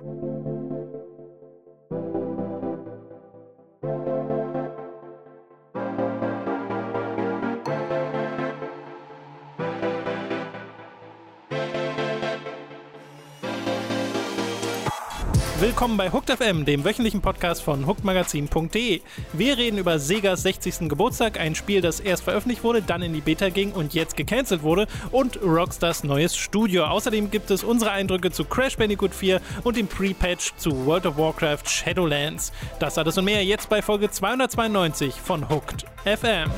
Thank you Willkommen bei Hooked FM, dem wöchentlichen Podcast von hookedmagazin.de. Wir reden über Segas 60. Geburtstag, ein Spiel, das erst veröffentlicht wurde, dann in die Beta ging und jetzt gecancelt wurde und Rockstars neues Studio. Außerdem gibt es unsere Eindrücke zu Crash Bandicoot 4 und dem Pre-Patch zu World of Warcraft Shadowlands. Das alles und mehr jetzt bei Folge 292 von Hooked FM.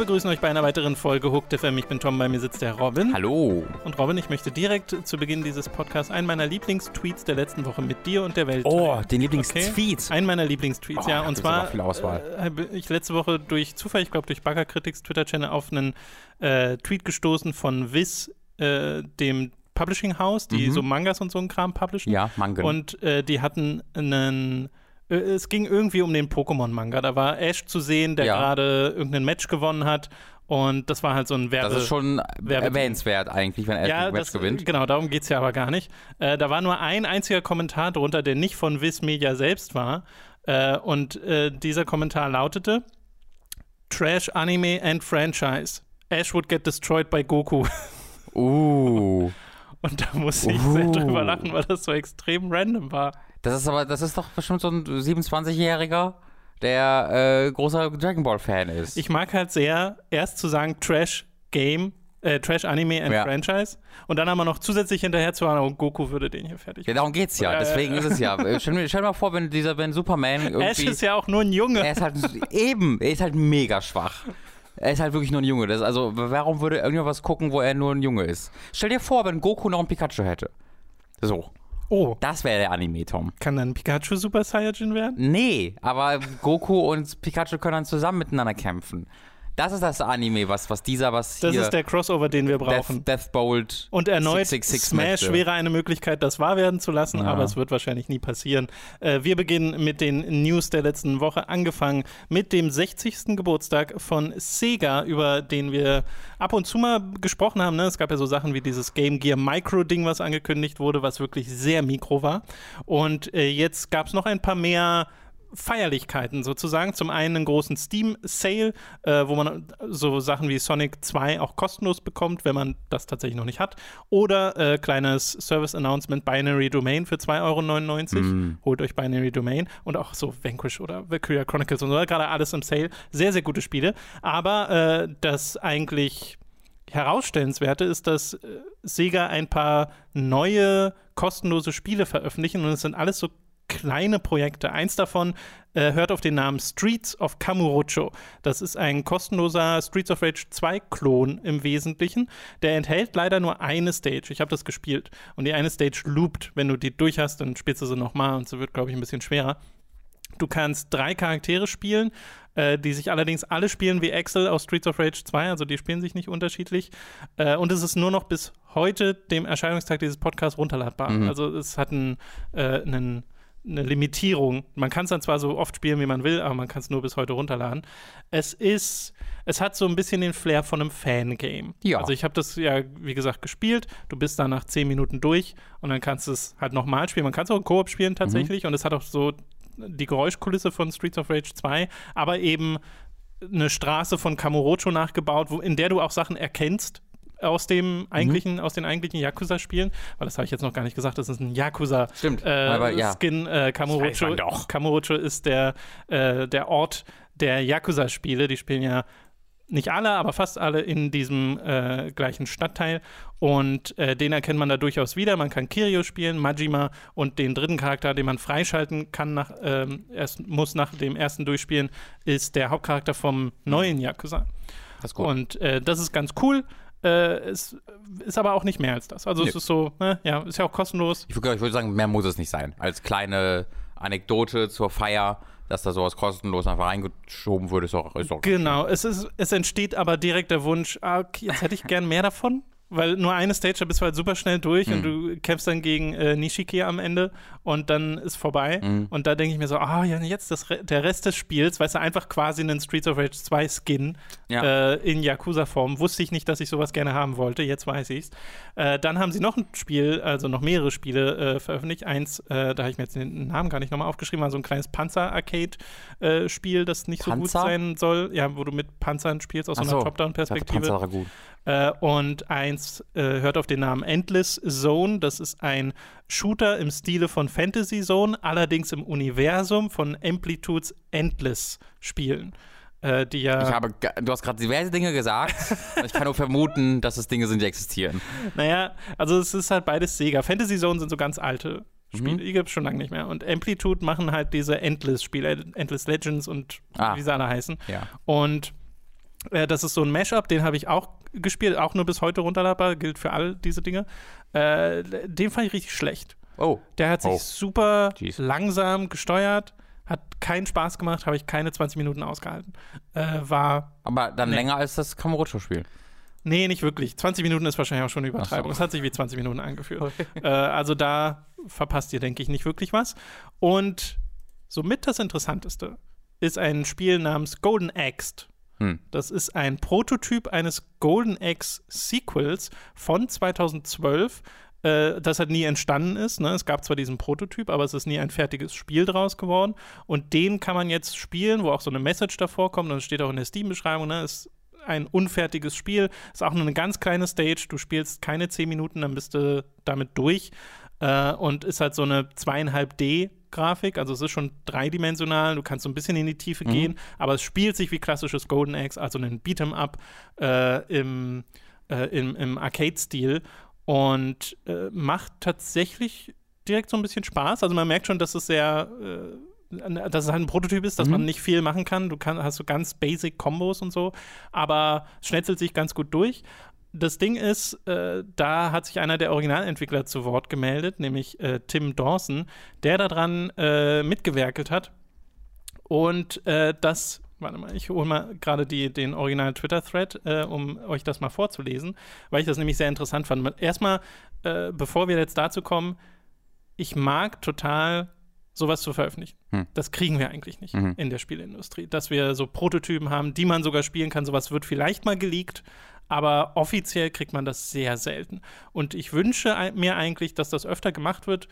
Begrüßen euch bei einer weiteren Folge Hooked FM. Ich bin Tom, bei mir sitzt der Robin. Hallo. Und Robin, ich möchte direkt zu Beginn dieses Podcasts einen meiner Lieblingstweets der letzten Woche mit dir und der Welt. Oh, teilen. den Lieblingstweet. Okay? Einen meiner Lieblingstweets, Oh, ja. Und zwar viel Auswahl. äh, habe ich letzte Woche durch Zufall, ich glaube durch Bagger Critics Twitter-Channel auf einen äh, Tweet gestoßen von Viz, äh, dem Publishing House, die Mhm. so Mangas und so einen Kram publishen. Ja, Mangen. Und äh, die hatten einen. Äh, Es ging irgendwie um den Pokémon-Manga. Da war Ash zu sehen, der Ja. gerade irgendein Match gewonnen hat. Und das war halt so ein Werbe. das ist schon Werbe- erwähnenswert eigentlich, wenn er ja, ein Match das, gewinnt. Genau, darum geht es ja aber gar nicht. Äh, da war nur ein einziger Kommentar drunter, der nicht von Viz Media selbst war. Äh, und äh, dieser Kommentar lautete: Trash Anime and Franchise. Ash would get destroyed by Goku. Uh. Und da musste ich Uh. sehr drüber lachen, weil das so extrem random war. Das ist aber, das ist doch bestimmt so ein 27-Jähriger, der äh, großer Dragon Ball-Fan ist. Ich mag halt sehr, erst zu sagen Trash Game, äh, Trash Anime and Ja. Franchise und dann aber noch zusätzlich hinterher zu sagen, oh, Goku würde den hier fertig ja, darum geht's ja. Ja, Deswegen ist es ja. Äh, Stell, mir- stell dir mal vor, wenn dieser, wenn Superman irgendwie. Ash ist ja auch nur ein Junge. er ist halt eben, er ist halt mega schwach. Er ist halt wirklich nur ein Junge. Das, also, warum würde irgendjemand was gucken, wo er nur ein Junge ist? Stell dir vor, wenn Goku noch ein Pikachu hätte. So, Oh, das wäre der Anime, Tom. kann dann Pikachu Super Saiyajin werden? Nee, aber Goku und Pikachu können dann zusammen miteinander kämpfen. Das ist das Anime, was, was dieser, was Das hier ist der Crossover, den wir brauchen. Death, Deathbolt und erneut, 666 Smash möchte. wäre eine Möglichkeit, das wahr werden zu lassen, Ja. aber es wird wahrscheinlich nie passieren. Äh, wir beginnen mit den News der letzten Woche, angefangen mit dem 60. Geburtstag von Sega, über den wir ab und zu mal gesprochen haben. Ne? Es gab ja so Sachen wie dieses Game Gear Micro-Ding, was angekündigt wurde, was wirklich sehr mikro war. Und äh, jetzt gab es noch ein paar mehr Feierlichkeiten sozusagen. Zum einen einen großen Steam-Sale, äh, wo man so Sachen wie Sonic 2 auch kostenlos bekommt, wenn man das tatsächlich noch nicht hat. Oder äh, kleines Service-Announcement Binary Domain für 2,99 Euro. Mhm. Holt euch Binary Domain und auch so Vanquish oder Valkyria Chronicles und so. Gerade alles im Sale. Sehr, sehr gute Spiele. Aber äh, das eigentlich herausstellenswerte ist, dass äh, Sega ein paar neue kostenlose Spiele veröffentlichen und es sind alles so kleine Projekte. Eins davon äh, hört auf den Namen Streets of Kamurocho. Das ist ein kostenloser Streets of Rage 2 Klon im Wesentlichen. Der enthält leider nur eine Stage. Ich habe das gespielt und die eine Stage loopt. Wenn du die durch hast, dann spielst du sie nochmal und sie wird, glaube ich, ein bisschen schwerer. Du kannst drei Charaktere spielen, äh, die sich allerdings alle spielen wie Axel aus Streets of Rage 2, also die spielen sich nicht unterschiedlich. Äh, und es ist nur noch bis heute, dem Erscheinungstag dieses Podcasts, runterladbar. Mhm. Also es hat einen, äh, einen, eine Limitierung. Man kann es dann zwar so oft spielen, wie man will, aber man kann es nur bis heute runterladen. Es ist, es hat so ein bisschen den Flair von einem Fangame. Ja. Also ich habe das ja, wie gesagt, gespielt. Du bist da nach zehn Minuten durch und dann kannst du es halt nochmal spielen. Man kann es auch im Koop spielen tatsächlich und es hat auch so die Geräuschkulisse von Streets of Rage 2, aber eben eine Straße von Kamurocho nachgebaut, wo, in der du auch Sachen erkennst aus dem eigentlichen, aus den eigentlichen Yakuza-Spielen, weil das habe ich jetzt noch gar nicht gesagt, das ist ein Yakuza Stimmt, äh, aber ja. Skin äh, Kamurocho. Kamurocho ist der, äh, der Ort der Yakuza-Spiele. Die spielen ja nicht alle, aber fast alle in diesem äh, gleichen Stadtteil. Und äh, den erkennt man da durchaus wieder. Man kann Kirio spielen, Majima und den dritten Charakter, den man freischalten kann, nach, ähm, erst, muss nach dem ersten Durchspielen, ist der Hauptcharakter vom neuen Yakuza. Das. Und äh, das ist ganz cool. Äh, es ist aber auch nicht mehr als das. Also es Nee. ist so, ne, ja, ist ja auch kostenlos. Ich würde, ich würde sagen, mehr muss es nicht sein. Als kleine Anekdote zur Feier, dass da sowas kostenlos einfach reingeschoben würde, ist auch, ist auch Genau, es, ist, es entsteht aber direkt der Wunsch, ah, okay, jetzt hätte ich gern mehr davon. Weil nur eine Stage, da bist du halt super schnell durch Mhm. und du kämpfst dann gegen äh, Nishiki am Ende und dann ist vorbei. Mhm. Und da denke ich mir so, ah ja, jetzt das der Rest des Spiels, weißt du, einfach quasi einen Streets of Rage 2 Skin Ja. äh, in Yakuza-Form. Wusste ich nicht, dass ich sowas gerne haben wollte, jetzt weiß ich's. Äh, dann haben sie noch ein Spiel, also noch mehrere Spiele äh, veröffentlicht. Eins, äh, da habe ich mir jetzt den Namen gar nicht nochmal aufgeschrieben, war so ein kleines Panzer-Arcade-Spiel, das nicht so gut Panzer? sein soll. Ja, wo du mit Panzern spielst aus so einer Top-Down-Perspektive. Panzer war gut. Äh, und eins äh, hört auf den Namen Endless Zone. Das ist ein Shooter im Stile von Fantasy Zone, allerdings im Universum von Amplitudes Endless Spielen. Äh, die ja, Ich habe, du hast gerade diverse Dinge gesagt. ich kann nur vermuten, dass es Dinge sind, die existieren. naja, also es ist halt beides Sega. Fantasy Zone sind so ganz alte Spiele, Mhm. die gibt es schon lange nicht mehr. Und Amplitude machen halt diese Endless-Spiele, Endless Legends und Ah. wie sie alle heißen. Ja. Und äh, das ist so ein Mashup, den habe ich auch gespielt, auch nur bis heute runterladbar, gilt für all diese Dinge. Äh, den fand ich richtig schlecht. Oh. Der hat sich Oh. super Jeez. langsam gesteuert, hat keinen Spaß gemacht, habe ich keine 20 Minuten ausgehalten. Äh, war, Aber dann Nee. länger als das Kamurocho-Spiel. nee, nicht wirklich. 20 Minuten ist wahrscheinlich auch schon eine Übertreibung. So. Es hat sich wie 20 Minuten angefühlt. äh, also da verpasst ihr, denke ich, nicht wirklich was. Und somit das Interessanteste ist ein Spiel namens Golden Axe. Hm. Das ist ein Prototyp eines Golden Axe Sequels von 2012, äh, das halt nie entstanden ist. Ne? Es gab zwar diesen Prototyp, aber es ist nie ein fertiges Spiel draus geworden. Und den kann man jetzt spielen, wo auch so eine Message davor kommt. Und das steht auch in der Steam-Beschreibung. Ne? Ist ein unfertiges Spiel. Ist auch nur eine ganz kleine Stage. Du spielst keine 10 Minuten, dann bist du damit durch. Äh, und ist halt so eine 2,5D. Grafik, also es ist schon dreidimensional, du kannst so ein bisschen in die Tiefe gehen, aber es spielt sich wie klassisches Golden Axe, also ein Beat'em Up äh, im, äh, im, im Arcade-Stil und äh, macht tatsächlich direkt so ein bisschen Spaß. Also man merkt schon, dass es sehr, äh, dass es halt ein Prototyp ist, dass Mhm. man nicht viel machen kann. Du kann, hast so ganz basic Kombos und so, aber es schnetzelt sich ganz gut durch. Das Ding ist, äh, da hat sich einer der Originalentwickler zu Wort gemeldet, nämlich äh, Tim Dawson, der daran äh, mitgewerkelt hat. Und äh, das, warte mal, ich hole mal gerade den originalen Twitter-Thread, äh, um euch das mal vorzulesen, weil ich das nämlich sehr interessant fand. Erstmal, äh, bevor wir jetzt dazu kommen, ich mag total sowas zu veröffentlichen. Hm. Das kriegen wir eigentlich nicht Mhm. in der Spieleindustrie. Dass wir so Prototypen haben, die man sogar spielen kann. Sowas wird vielleicht mal geleakt, aber offiziell kriegt man das sehr selten. Und ich wünsche mir eigentlich, dass das öfter gemacht wird,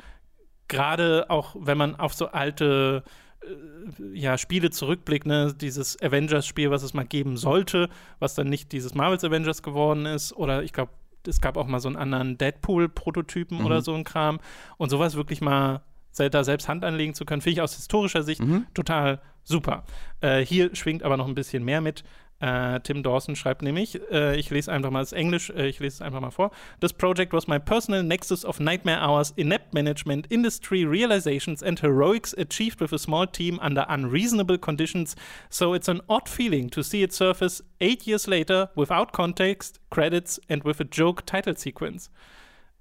gerade auch wenn man auf so alte äh, ja, Spiele zurückblickt, ne? dieses Avengers-Spiel, was es mal geben sollte, was dann nicht dieses Marvels Avengers geworden ist, oder ich glaube, es gab auch mal so einen anderen Deadpool-Prototypen Mhm. oder so ein Kram. Und sowas wirklich mal da selbst Hand anlegen zu können, finde ich aus historischer Sicht Mhm. total super. Äh, hier schwingt aber noch ein bisschen mehr mit. Äh, Tim Dawson schreibt nämlich, äh, ich lese einfach mal das Englisch, äh, ich lese es einfach mal vor. This project was my personal nexus of nightmare hours, inept management, industry realizations and heroics achieved with a small team under unreasonable conditions. So it's an odd feeling to see it surface eight years later without context, credits and with a joke title sequence.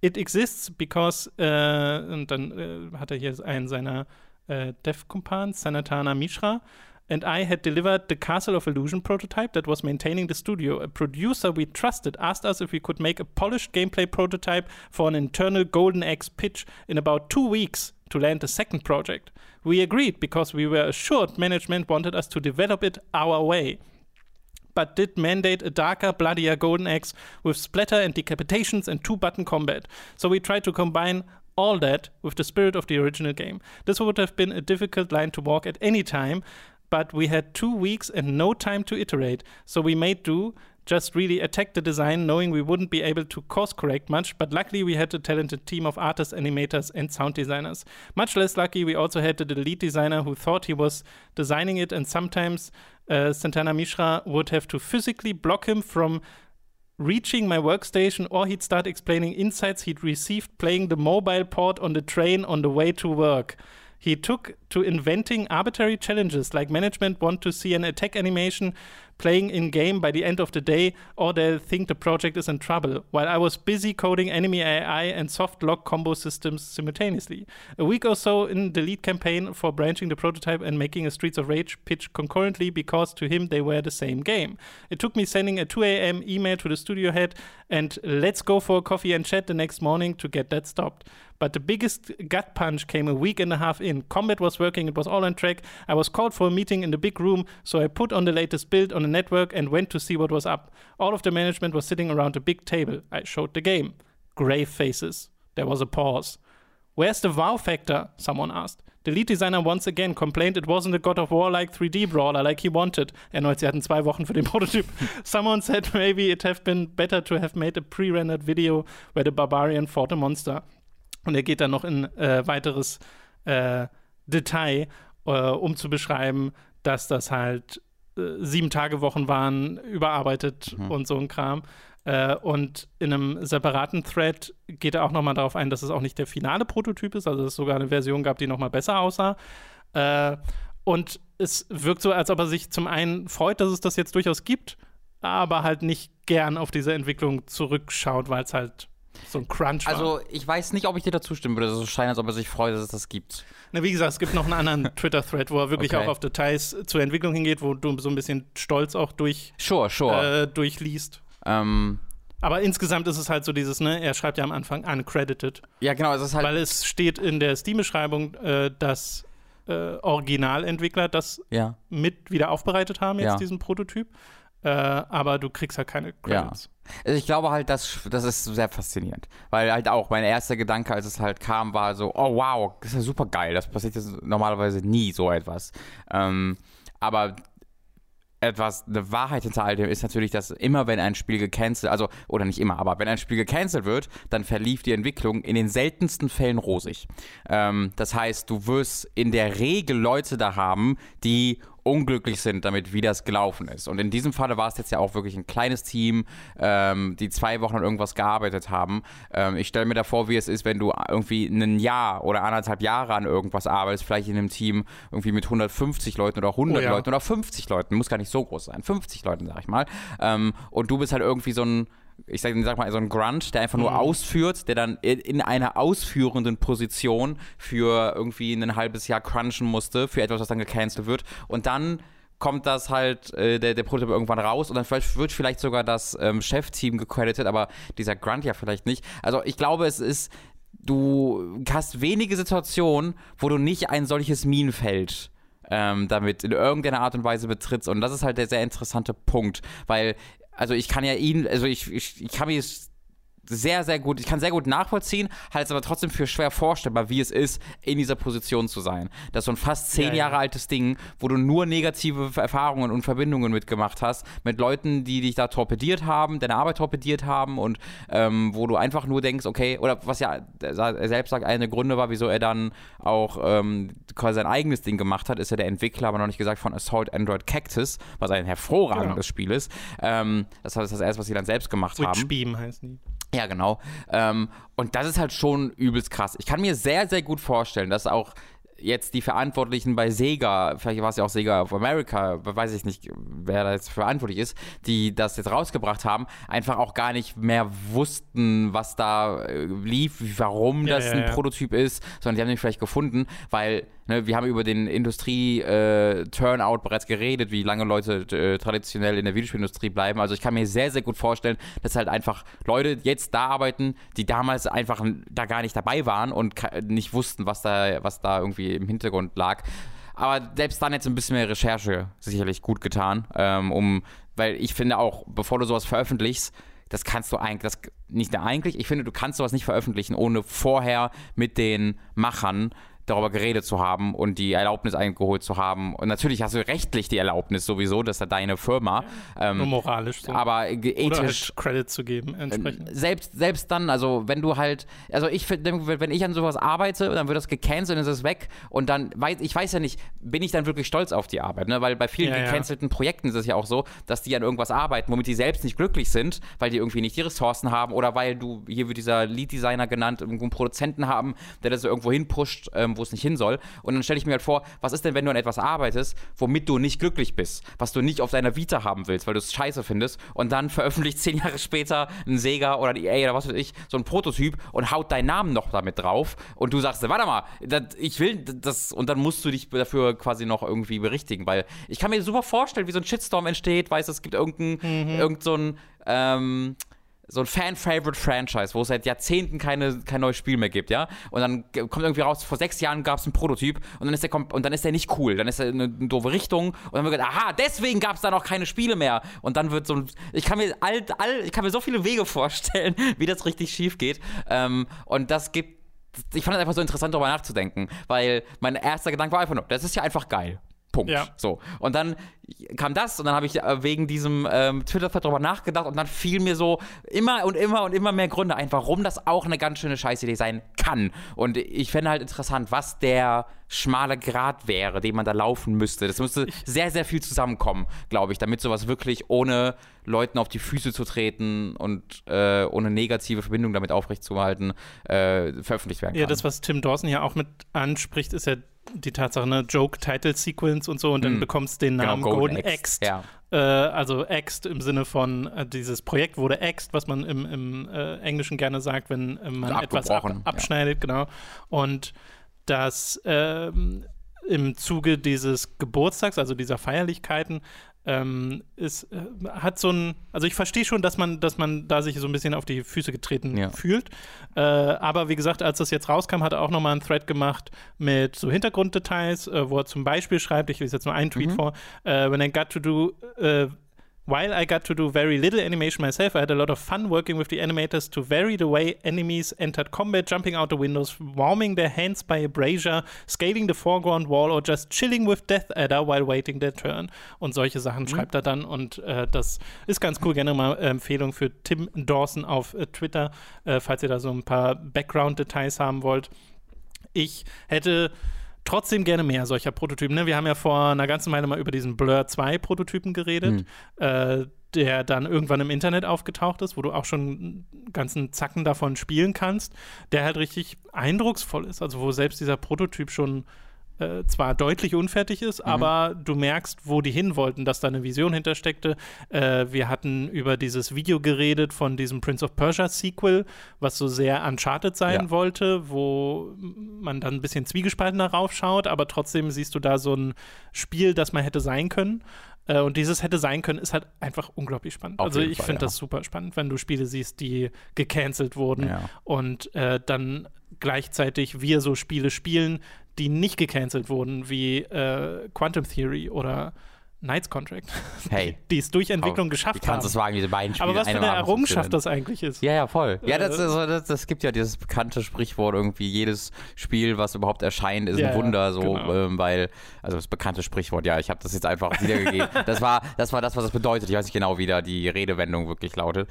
It exists because, äh, und dann äh, hat er hier einen seiner äh, Dev-Kumpans, Sanatana Mishra, and I had delivered the Castle of Illusion prototype that was maintaining the studio. A producer we trusted asked us if we could make a polished gameplay prototype for an internal Golden Axe pitch in about two weeks to land the second project. We agreed because we were assured management wanted us to develop it our way but did mandate a darker, bloodier Golden Axe with splatter and decapitations and two button combat. So we tried to combine all that with the spirit of the original game. This would have been a difficult line to walk at any time, but we had two weeks and no time to iterate, so we made do. Just really attacked the design, knowing we wouldn't be able to course correct much, but luckily we had a talented team of artists, animators, and sound designers. Much less lucky, we also had the lead designer who thought he was designing it, and sometimes uh, Santana Mishra would have to physically block him from reaching my workstation, or he'd start explaining insights he'd received playing the mobile port on the train on the way to work. He took to inventing arbitrary challenges like management want to see an attack animation playing in game by the end of the day, or they'll think the project is in trouble, while I was busy coding enemy AI and soft lock combo systems simultaneously. A week or so in the lead campaign for branching the prototype and making a Streets of Rage pitch concurrently because to him they were the same game. It took me sending a 2 a.m. email to the studio head and let's go for a coffee and chat the next morning to get that stopped. But the biggest gut punch came a week and a half in. Combat was working, it was all on track. I was called for a meeting in the big room, so I put on the latest build on the network and went to see what was up. All of the management was sitting around a big table. I showed the game. Grave faces. There was a pause. Where's the wow factor? Someone asked. The lead designer once again complained it wasn't a God of War like 3D brawler like he wanted. Erneut, sie hatten zwei Wochen für den Prototyp. Someone said maybe it have been better to have made a pre-rendered video where the barbarian fought a monster. Und er geht dann noch in äh, weiteres äh, Detail, äh, um zu beschreiben, dass das halt äh, sieben Tage Wochen waren, überarbeitet mhm. und so ein Kram. Äh, und in einem separaten Thread geht er auch nochmal darauf ein, dass es auch nicht der finale Prototyp ist, also dass es sogar eine Version gab, die nochmal besser aussah. Äh, und es wirkt so, als ob er sich zum einen freut, dass es das jetzt durchaus gibt, aber halt nicht gern auf diese Entwicklung zurückschaut, weil es halt so ein Crunch war. Also, ich weiß nicht, ob ich dir dazu stimmen würde. So scheint, als ob er sich freut, dass es das gibt. Na, wie gesagt, es gibt noch einen anderen Twitter-Thread, wo er wirklich okay. auch auf Details zur Entwicklung hingeht, wo du so ein bisschen stolz auch durch, sure, sure. Äh, durchliest. Ähm. Aber insgesamt ist es halt so dieses, ne, er schreibt ja am Anfang uncredited. Ja, genau, es ist halt. Weil es steht in der Steam-Beschreibung, äh, dass äh, Originalentwickler das ja. mit wieder aufbereitet haben, jetzt ja. diesen Prototyp. Äh, aber du kriegst halt keine Credits. Ja. Also ich glaube halt, das, das ist sehr faszinierend. Weil halt auch mein erster Gedanke, als es halt kam, war so, oh wow, das ist ja super geil. Das passiert jetzt normalerweise nie so etwas. Ähm, aber etwas, eine Wahrheit hinter all dem ist natürlich, dass immer wenn ein Spiel gecancelt, also, oder nicht immer, aber wenn ein Spiel gecancelt wird, dann verlief die Entwicklung in den seltensten Fällen rosig. Ähm, das heißt, du wirst in der Regel Leute da haben, die unglücklich sind damit, wie das gelaufen ist. Und in diesem Falle war es jetzt ja auch wirklich ein kleines Team, ähm, die zwei Wochen an irgendwas gearbeitet haben. Ähm, ich stelle mir da vor, wie es ist, wenn du irgendwie ein Jahr oder anderthalb Jahre an irgendwas arbeitest, vielleicht in einem Team irgendwie mit 150 Leuten oder 100 oh ja. Leuten oder 50 Leuten, muss gar nicht so groß sein, 50 Leuten, sag ich mal. Ähm, und du bist halt irgendwie so ein ich sag, sag, mal, so ein Grunt, der einfach nur mhm. ausführt, der dann in einer ausführenden Position für irgendwie ein halbes Jahr crunchen musste, für etwas, was dann gecancelt wird. Und dann kommt das halt, äh, der, der Prototyp irgendwann raus und dann wird vielleicht sogar das ähm, Chefteam gecredited, aber dieser Grunt ja vielleicht nicht. Also ich glaube, es ist, du hast wenige Situationen, wo du nicht ein solches Minenfeld ähm, damit in irgendeiner Art und Weise betrittst. Und das ist halt der sehr interessante Punkt, weil also ich kann ja ihn, also ich, ich, ich kann mir sehr, sehr gut, ich kann sehr gut nachvollziehen, halte es aber trotzdem für schwer vorstellbar, wie es ist, in dieser Position zu sein. Das ist so ein fast zehn ja, Jahre ja. altes Ding, wo du nur negative Erfahrungen und Verbindungen mitgemacht hast, mit Leuten, die dich da torpediert haben, deine Arbeit torpediert haben und ähm, wo du einfach nur denkst, okay, oder was ja er selbst sagt, eine Gründe war, wieso er dann auch ähm, quasi sein eigenes Ding gemacht hat, ist ja der Entwickler, aber noch nicht gesagt, von Assault Android Cactus, was ein hervorragendes genau. Spiel ist. Ähm, das ist das erste, was sie dann selbst gemacht Witch haben. Beam heißt die. Ja, genau. Ähm, und das ist halt schon übelst krass. Ich kann mir sehr, sehr gut vorstellen, dass auch jetzt die Verantwortlichen bei Sega, vielleicht war es ja auch Sega of America, weiß ich nicht, wer da jetzt verantwortlich ist, die das jetzt rausgebracht haben, einfach auch gar nicht mehr wussten, was da äh, lief, warum ja, das ja, ein ja. Prototyp ist, sondern die haben den vielleicht gefunden, weil Ne, wir haben über den Industrie-Turnout äh, bereits geredet, wie lange Leute äh, traditionell in der Videospielindustrie bleiben. Also ich kann mir sehr, sehr gut vorstellen, dass halt einfach Leute jetzt da arbeiten, die damals einfach da gar nicht dabei waren und nicht wussten, was da, was da irgendwie im Hintergrund lag. Aber selbst dann jetzt ein bisschen mehr Recherche sicherlich gut getan, ähm, um, weil ich finde auch, bevor du sowas veröffentlichst, das kannst du eigentlich, das nicht eigentlich, ich finde, du kannst sowas nicht veröffentlichen, ohne vorher mit den Machern darüber geredet zu haben und die Erlaubnis eingeholt zu haben. Und natürlich hast du rechtlich die Erlaubnis sowieso, dass er deine Firma. Ähm, Nur moralisch so. Aber ethisch. Oder halt Credit zu geben, entsprechend. Selbst, selbst dann, also wenn du halt, also ich finde, wenn ich an sowas arbeite, dann wird das gecancelt und ist es weg. Und dann weiß, ich weiß ja nicht, bin ich dann wirklich stolz auf die Arbeit, ne? Weil bei vielen ja, gecancelten ja. Projekten ist es ja auch so, dass die an irgendwas arbeiten, womit die selbst nicht glücklich sind, weil die irgendwie nicht die Ressourcen haben oder weil du, hier wird dieser Lead-Designer genannt, irgendwo einen Produzenten haben, der das irgendwo hinpusht, ähm, wo es nicht hin soll. Und dann stelle ich mir halt vor, was ist denn, wenn du an etwas arbeitest, womit du nicht glücklich bist, was du nicht auf deiner Vita haben willst, weil du es scheiße findest, und dann veröffentlicht zehn Jahre später ein Sega oder die EA oder was weiß ich, so ein Prototyp und haut deinen Namen noch damit drauf. Und du sagst, warte mal, das, ich will das, und dann musst du dich dafür quasi noch irgendwie berichtigen, weil ich kann mir super vorstellen, wie so ein Shitstorm entsteht, weißt du, es gibt irgendein, mhm. irgend so ein, ähm, so ein Fan-Favorite-Franchise, wo es seit Jahrzehnten keine, kein neues Spiel mehr gibt, ja? Und dann kommt irgendwie raus, vor sechs Jahren gab es einen Prototyp und dann ist der und dann ist der nicht cool, dann ist er eine, eine doofe Richtung und dann wird gesagt, aha, deswegen gab es da noch keine Spiele mehr. Und dann wird so ein, ich kann mir all, all, ich kann mir so viele Wege vorstellen, wie das richtig schief geht. Ähm, und das gibt ich fand es einfach so interessant, darüber nachzudenken, weil mein erster Gedanke war einfach nur, das ist ja einfach geil. Punkt. Ja. So. Und dann kam das und dann habe ich äh, wegen diesem ähm, Twitter-Thread darüber nachgedacht und dann fiel mir so immer und immer und immer mehr Gründe ein, warum das auch eine ganz schöne Scheißidee sein kann. Und ich fände halt interessant, was der schmale Grad wäre, den man da laufen müsste. Das müsste sehr, sehr viel zusammenkommen, glaube ich, damit sowas wirklich ohne Leuten auf die Füße zu treten und äh, ohne negative Verbindung damit aufrechtzuerhalten, äh, veröffentlicht werden kann. Ja, das, was Tim Dawson ja auch mit anspricht, ist ja die Tatsache, ne, Joke-Title-Sequence und so und dann hm. bekommst du den genau, Namen genau, Golden, Golden Axt. Ja. Äh, also Axt im Sinne von, äh, dieses Projekt wurde Axt, was man im, im äh, Englischen gerne sagt, wenn äh, man etwas ab, abschneidet, ja. genau. Und das ähm, im Zuge dieses Geburtstags, also dieser Feierlichkeiten, ähm, ist, äh, hat so ein, also ich verstehe schon, dass man, dass man da sich so ein bisschen auf die Füße getreten ja. fühlt. Äh, aber wie gesagt, als das jetzt rauskam, hat er auch nochmal einen Thread gemacht mit so Hintergrunddetails, äh, wo er zum Beispiel schreibt, ich lese jetzt nur einen Tweet mhm. vor, äh, when I got to do äh, While I got to do very little animation myself, I had a lot of fun working with the animators to vary the way enemies entered combat, jumping out the windows, warming their hands by a brazier, scaling the foreground wall or just chilling with Death Adder while waiting their turn. Und solche Sachen mhm. schreibt er dann und äh, das ist ganz cool. Gerne mal äh, Empfehlung für Tim Dawson auf äh, Twitter, äh, falls ihr da so ein paar Background-Details haben wollt. Ich hätte trotzdem gerne mehr solcher Prototypen. Ne? Wir haben ja vor einer ganzen Weile mal über diesen Blur 2 Prototypen geredet, mhm. äh, der dann irgendwann im Internet aufgetaucht ist, wo du auch schon ganzen Zacken davon spielen kannst, der halt richtig eindrucksvoll ist. Also wo selbst dieser Prototyp schon äh, zwar deutlich unfertig ist, mhm. aber du merkst, wo die hin wollten, dass da eine Vision hintersteckte. Äh, wir hatten über dieses Video geredet von diesem Prince of Persia Sequel, was so sehr Uncharted sein ja. wollte, wo man dann ein bisschen zwiegespaltener raufschaut, aber trotzdem siehst du da so ein Spiel, das man hätte sein können. Äh, und dieses hätte sein können, ist halt einfach unglaublich spannend. Auf also ich finde ja. das super spannend, wenn du Spiele siehst, die gecancelt wurden ja. und äh, dann gleichzeitig wir so Spiele spielen, die nicht gecancelt wurden, wie äh, Quantum Theory oder Knights Contract. Hey. Die es durch Entwicklung oh, geschafft haben. Kannst du sagen, diese beiden Spiele Aber was für eine Errungenschaft das eigentlich ist. Ja, ja, voll. Ja, das, also, das, das, gibt ja dieses bekannte Sprichwort irgendwie, jedes Spiel, was überhaupt erscheint, ist ja, ein Wunder, so, genau. ähm, weil, also das bekannte Sprichwort, ja, ich habe das jetzt einfach wiedergegeben. das, war, das war das, was das bedeutet. Ich weiß nicht genau, wie da die Redewendung wirklich lautet.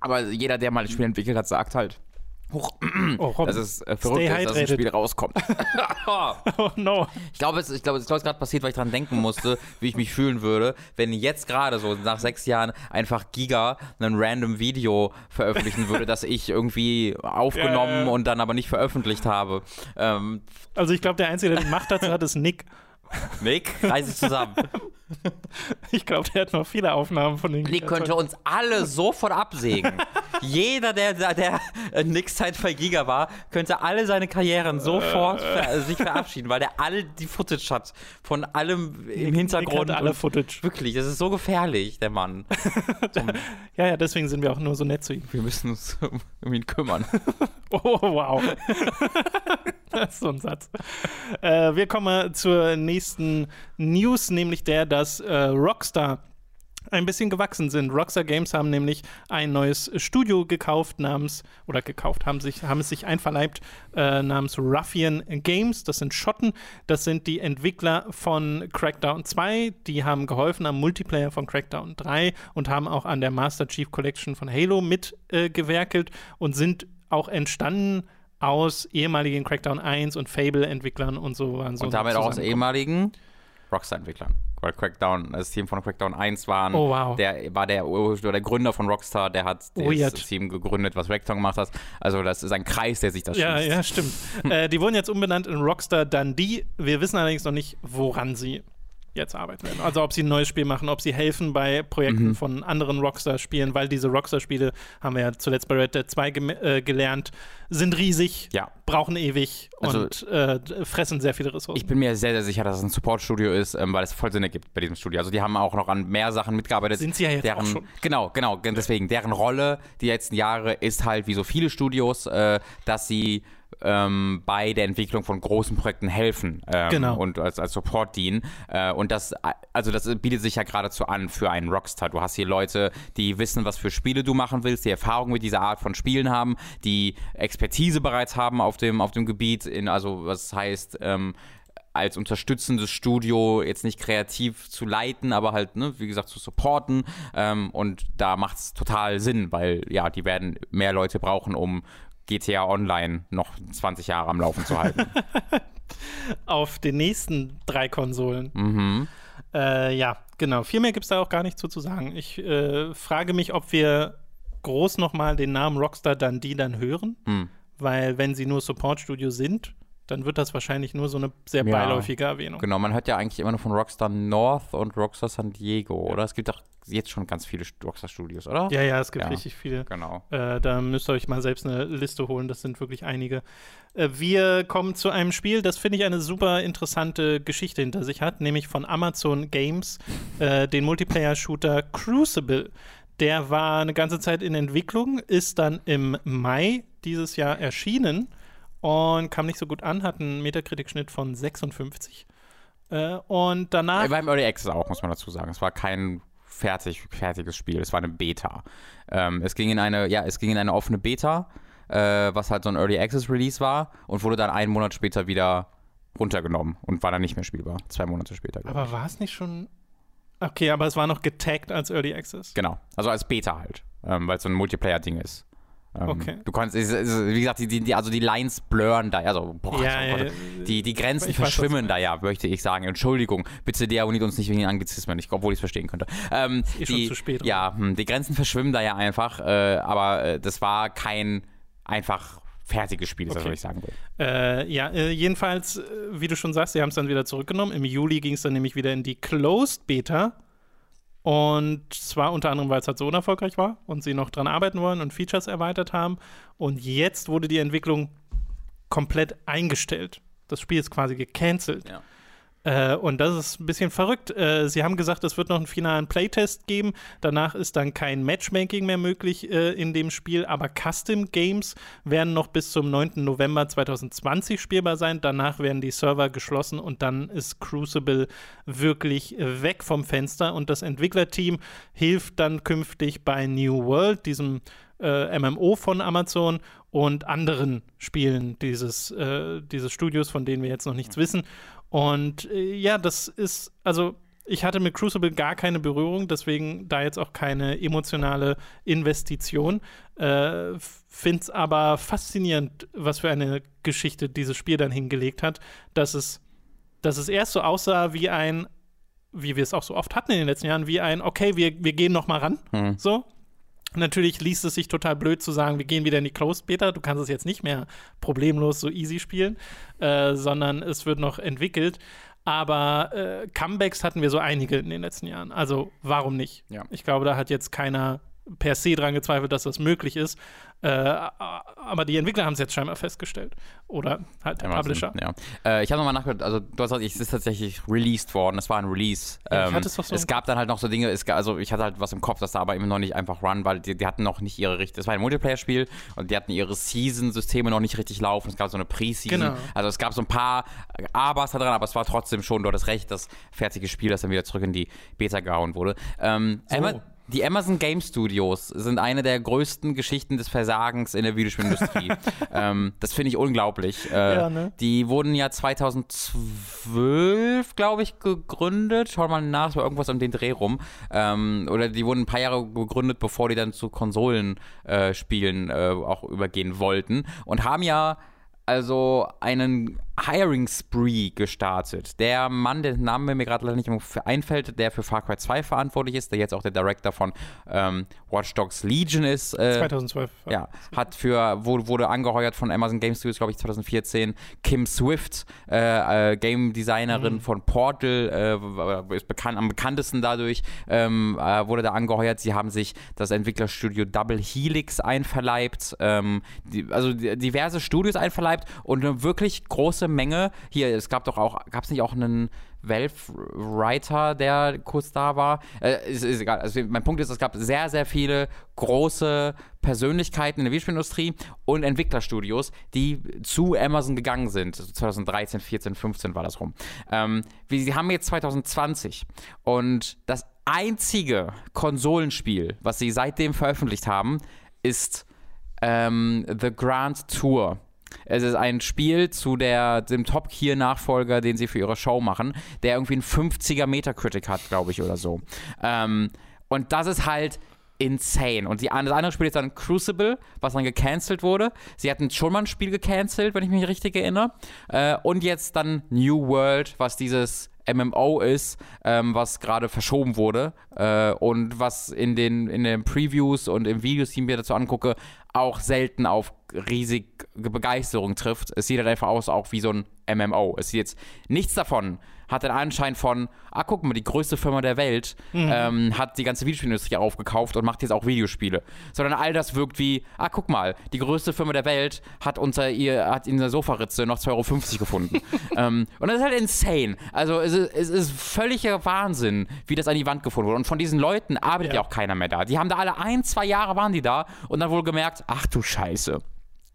Aber jeder, der mal ein Spiel entwickelt hat, sagt halt, Hoch. Oh, das ist äh, verrückt, dass das Spiel rauskommt. oh no. Ich glaube, es, ich glaube, es ist gerade passiert, weil ich daran denken musste, wie ich mich fühlen würde, wenn jetzt gerade so nach sechs Jahren einfach Giga ein random Video veröffentlichen würde, das ich irgendwie aufgenommen ja, ja. und dann aber nicht veröffentlicht habe. Ähm, also ich glaube, der Einzige, der die Macht dazu hat, ist Nick. Nick, reiß dich zusammen. Ich glaube, der hat noch viele Aufnahmen von den Nick könnte uns alle sofort absägen. Jeder, der, der, der Nicks Zeit bei Giga war, könnte alle seine Karrieren sofort äh. ver sich verabschieden, weil der all die Footage hat. Von allem im Hintergrund. Nick alle Footage. Wirklich, das ist so gefährlich, der Mann. ja, ja, deswegen sind wir auch nur so nett zu ihm. Wir müssen uns um ihn kümmern. oh, wow. das ist so ein Satz. Äh, wir kommen zur nächsten News, nämlich der, dass äh, Rockstar ein bisschen gewachsen sind. Rockstar Games haben nämlich ein neues Studio gekauft namens, oder gekauft, haben, sich, haben es sich einverleibt äh, namens Ruffian Games. Das sind Schotten. Das sind die Entwickler von Crackdown 2. Die haben geholfen am Multiplayer von Crackdown 3 und haben auch an der Master Chief Collection von Halo mitgewerkelt äh, und sind auch entstanden aus ehemaligen Crackdown 1 und Fable-Entwicklern und so waren so. Und damit auch aus ehemaligen Rockstar-Entwicklern weil Crackdown, das Team von Crackdown 1 waren. Oh, wow. Der war der, der Gründer von Rockstar, der hat das Weird. Team gegründet, was Crackdown gemacht hat. Also das ist ein Kreis, der sich das Ja, schließt. ja, stimmt. äh, die wurden jetzt umbenannt in Rockstar Dundee. Wir wissen allerdings noch nicht, woran sie jetzt arbeiten werden. Also ob sie ein neues Spiel machen, ob sie helfen bei Projekten Mhm. von anderen Rockstar-Spielen, weil diese Rockstar-Spiele, haben wir ja zuletzt bei Red Dead 2 gem- äh, gelernt, sind riesig, Ja. brauchen ewig Also- und äh, fressen sehr viele Ressourcen. Ich bin mir sehr, sehr sicher, dass es ein Support-Studio ist, ähm, weil es voll Sinn ergibt bei diesem Studio. Also die haben auch noch an mehr Sachen mitgearbeitet. Sind sie ja jetzt deren, auch schon. Genau, genau. gen- Deswegen, deren Rolle die letzten Jahre ist halt wie so viele Studios, äh, dass sie ähm, bei der Entwicklung von großen Projekten helfen ähm, Genau. und als, als Support dienen. Äh, und das, also das bietet sich ja geradezu an für einen Rockstar. Du hast hier Leute, die wissen, was für Spiele du machen willst, die Erfahrung mit dieser Art von Spielen haben, die Expertise bereits haben auf dem, auf dem Gebiet, in, also was heißt, ähm, als unterstützendes Studio jetzt nicht kreativ zu leiten, aber halt, ne, wie gesagt, zu supporten. Ähm, und da macht es total Sinn, weil ja, die werden mehr Leute brauchen, um GTA Online noch 20 Jahre am Laufen zu halten. Auf den nächsten drei Konsolen. mhm. Äh, ja, genau. Viel mehr gibt es da auch gar nicht zu, zu sagen. Ich äh, frage mich, ob wir groß nochmal den Namen Rockstar Dundee dann hören, Hm. weil wenn sie nur Support-Studio sind, dann wird das wahrscheinlich nur so eine sehr Ja. beiläufige Erwähnung. Genau, man hört ja eigentlich immer nur von Rockstar North und Rockstar San Diego, oder? Es gibt doch jetzt schon ganz viele Rockstar-Studios, oder? Ja, ja, es gibt Ja. richtig viele. Genau. Äh, da müsst ihr euch mal selbst eine Liste holen, das sind wirklich einige. Äh, wir kommen zu einem Spiel, das finde ich eine super interessante Geschichte hinter sich hat, nämlich von Amazon Games, äh, den Multiplayer-Shooter Crucible. Der war eine ganze Zeit in Entwicklung, ist dann im Mai dieses Jahr erschienen und kam nicht so gut an, hat einen Metacritic-Schnitt von 56. Äh, und danach Er war im Early Access auch, muss man dazu sagen. Es war kein fertig, fertiges Spiel, es war eine Beta. Ähm, es ging in eine, ja, es ging in eine offene Beta, äh, was halt so ein Early Access Release war und wurde dann einen Monat später wieder runtergenommen und war dann nicht mehr spielbar. Zwei Monate später. Aber war es nicht schon. Okay, aber es war noch getaggt als Early Access. Genau, also als Beta halt, ähm, weil es so ein Multiplayer-Ding ist. Ähm, Okay. Du kannst, wie gesagt, die, die, also die Lines blurren da, also boah, Ja, Gott, ja, die, die Grenzen weiß, verschwimmen da ja, möchte ich sagen. Entschuldigung, bitte deabonniert uns nicht wegen den Anglizismen, ich- obwohl ich es verstehen könnte. Ähm, schon die, zu spät? Ja, hm, die Grenzen verschwimmen da ja einfach, äh, aber äh, das war kein einfach fertiges Spiel, ist das, Okay. was ich sagen will. Äh, ja, äh, jedenfalls, äh, wie du schon sagst, sie haben es dann wieder zurückgenommen. Im Juli ging es dann nämlich wieder in die Closed Beta. Und zwar unter anderem, weil es halt so unerfolgreich war und sie noch dran arbeiten wollen und Features erweitert haben. Und jetzt wurde die Entwicklung komplett eingestellt. Das Spiel ist quasi gecancelt. Ja. Äh, und das ist ein bisschen verrückt. Äh, sie haben gesagt, es wird noch einen finalen Playtest geben. Danach ist dann kein Matchmaking mehr möglich äh, in dem Spiel, aber Custom Games werden noch bis zum 9. November 2020 spielbar sein. Danach werden die Server geschlossen und dann ist Crucible wirklich weg vom Fenster. Und das Entwicklerteam hilft dann künftig bei New World, diesem äh, MMO von Amazon und anderen Spielen dieses, äh, dieses Studios, von denen wir jetzt noch nichts wissen. Und äh, ja, das ist, also ich hatte mit Crucible gar keine Berührung, deswegen da jetzt auch keine emotionale Investition. Äh, Finde es aber faszinierend, was für eine Geschichte dieses Spiel dann hingelegt hat, dass es, dass es erst so aussah wie ein, wie wir es auch so oft hatten in den letzten Jahren, wie ein, okay, wir, wir gehen noch mal ran, Hm. so. Natürlich liest es sich total blöd zu sagen, wir gehen wieder in die Closed Beta. Du kannst es jetzt nicht mehr problemlos so easy spielen, äh, sondern es wird noch entwickelt. Aber äh, Comebacks hatten wir so einige in den letzten Jahren. Also warum nicht? Ja. Ich glaube, da hat jetzt keiner per se dran gezweifelt, dass das möglich ist. Äh, aber die Entwickler haben es jetzt scheinbar festgestellt. Oder halt der Amazon, Publisher. Ja. Äh, ich habe nochmal nachgedacht, also du hast gesagt, es ist tatsächlich released worden, es war ein Release. Ja, ich Ähm, hatte es doch so es gab dann halt noch so Dinge, es, also ich hatte halt was im Kopf, das da aber eben noch nicht einfach run, weil die, die hatten noch nicht ihre richtige, es war ein Multiplayer-Spiel und die hatten ihre Season-Systeme noch nicht richtig laufen, es gab so eine Pre-Season, Genau. also es gab so ein paar Abers da dran, aber es war trotzdem schon, du hattest recht, das fertige Spiel, das dann wieder zurück in die Beta gehauen wurde. Ähm, So. Die Amazon Game Studios sind eine der größten Geschichten des Versagens in der Videospielindustrie. ähm, das finde ich unglaublich. Äh, Ja, ne? Die wurden ja 2012, glaube ich, gegründet. Schau mal nach, es war irgendwas um den Dreh rum. Ähm, oder die wurden ein paar Jahre gegründet, bevor die dann zu Konsolenspielen äh, äh, auch übergehen wollten. Und haben ja also einen Hiring Spree gestartet. Der Mann, der Name mir gerade leider nicht einfällt, der für Far Cry 2 verantwortlich ist, der jetzt auch der Director von ähm, Watch Dogs Legion ist. Äh, 2012. Ja, hat für, wurde angeheuert von Amazon Game Studios, glaube ich, 2014. Kim Swift, äh, äh, Game Designerin mhm. von Portal, äh, ist bekannt, am bekanntesten dadurch, ähm, äh, wurde da angeheuert. Sie haben sich das Entwicklerstudio Double Helix einverleibt, ähm, die, also diverse Studios einverleibt und eine wirklich große große Menge. Hier, es gab doch auch, gab es nicht auch einen Valve-Writer, der kurz da war? Äh, ist, ist, egal. Also mein Punkt ist, es gab sehr, sehr viele große Persönlichkeiten in der Videospielindustrie und Entwicklerstudios, die zu Amazon gegangen sind. 2013, 14, 15 war das rum. Ähm, wir haben jetzt 2020 und das einzige Konsolenspiel, was sie seitdem veröffentlicht haben, ist ähm, The Grand Tour. Es ist ein Spiel zu der, dem Top-Gear-Nachfolger, den sie für ihre Show machen, der irgendwie einen 50er Metacritic hat, glaube ich, oder so. Ähm, und das ist halt insane. Und die, das andere Spiel ist dann Crucible, was dann gecancelt wurde. Sie hatten schon mal ein Spiel gecancelt, wenn ich mich richtig erinnere. Äh, und jetzt dann New World, was dieses MMO ist, ähm, was gerade verschoben wurde äh, und was in den, in den Previews und im Videos, die mir dazu angucke, auch selten auf riesige Begeisterung trifft. Es sieht halt einfach aus, auch wie so ein MMO. Es sieht jetzt nichts davon, hat den Anschein von, ah, guck mal, die größte Firma der Welt mhm. ähm, hat die ganze Videospielindustrie aufgekauft und macht jetzt auch Videospiele. Sondern all das wirkt wie, ah, guck mal, die größte Firma der Welt hat unter ihr, hat in der Sofaritze noch 2,50 Euro gefunden. ähm, und das ist halt insane. Also es ist, es ist völliger Wahnsinn, wie das an die Wand gefunden wurde. Und von diesen Leuten arbeitet ja. ja auch keiner mehr da. Die haben da alle ein, zwei Jahre waren die da und dann wohl gemerkt, ach du Scheiße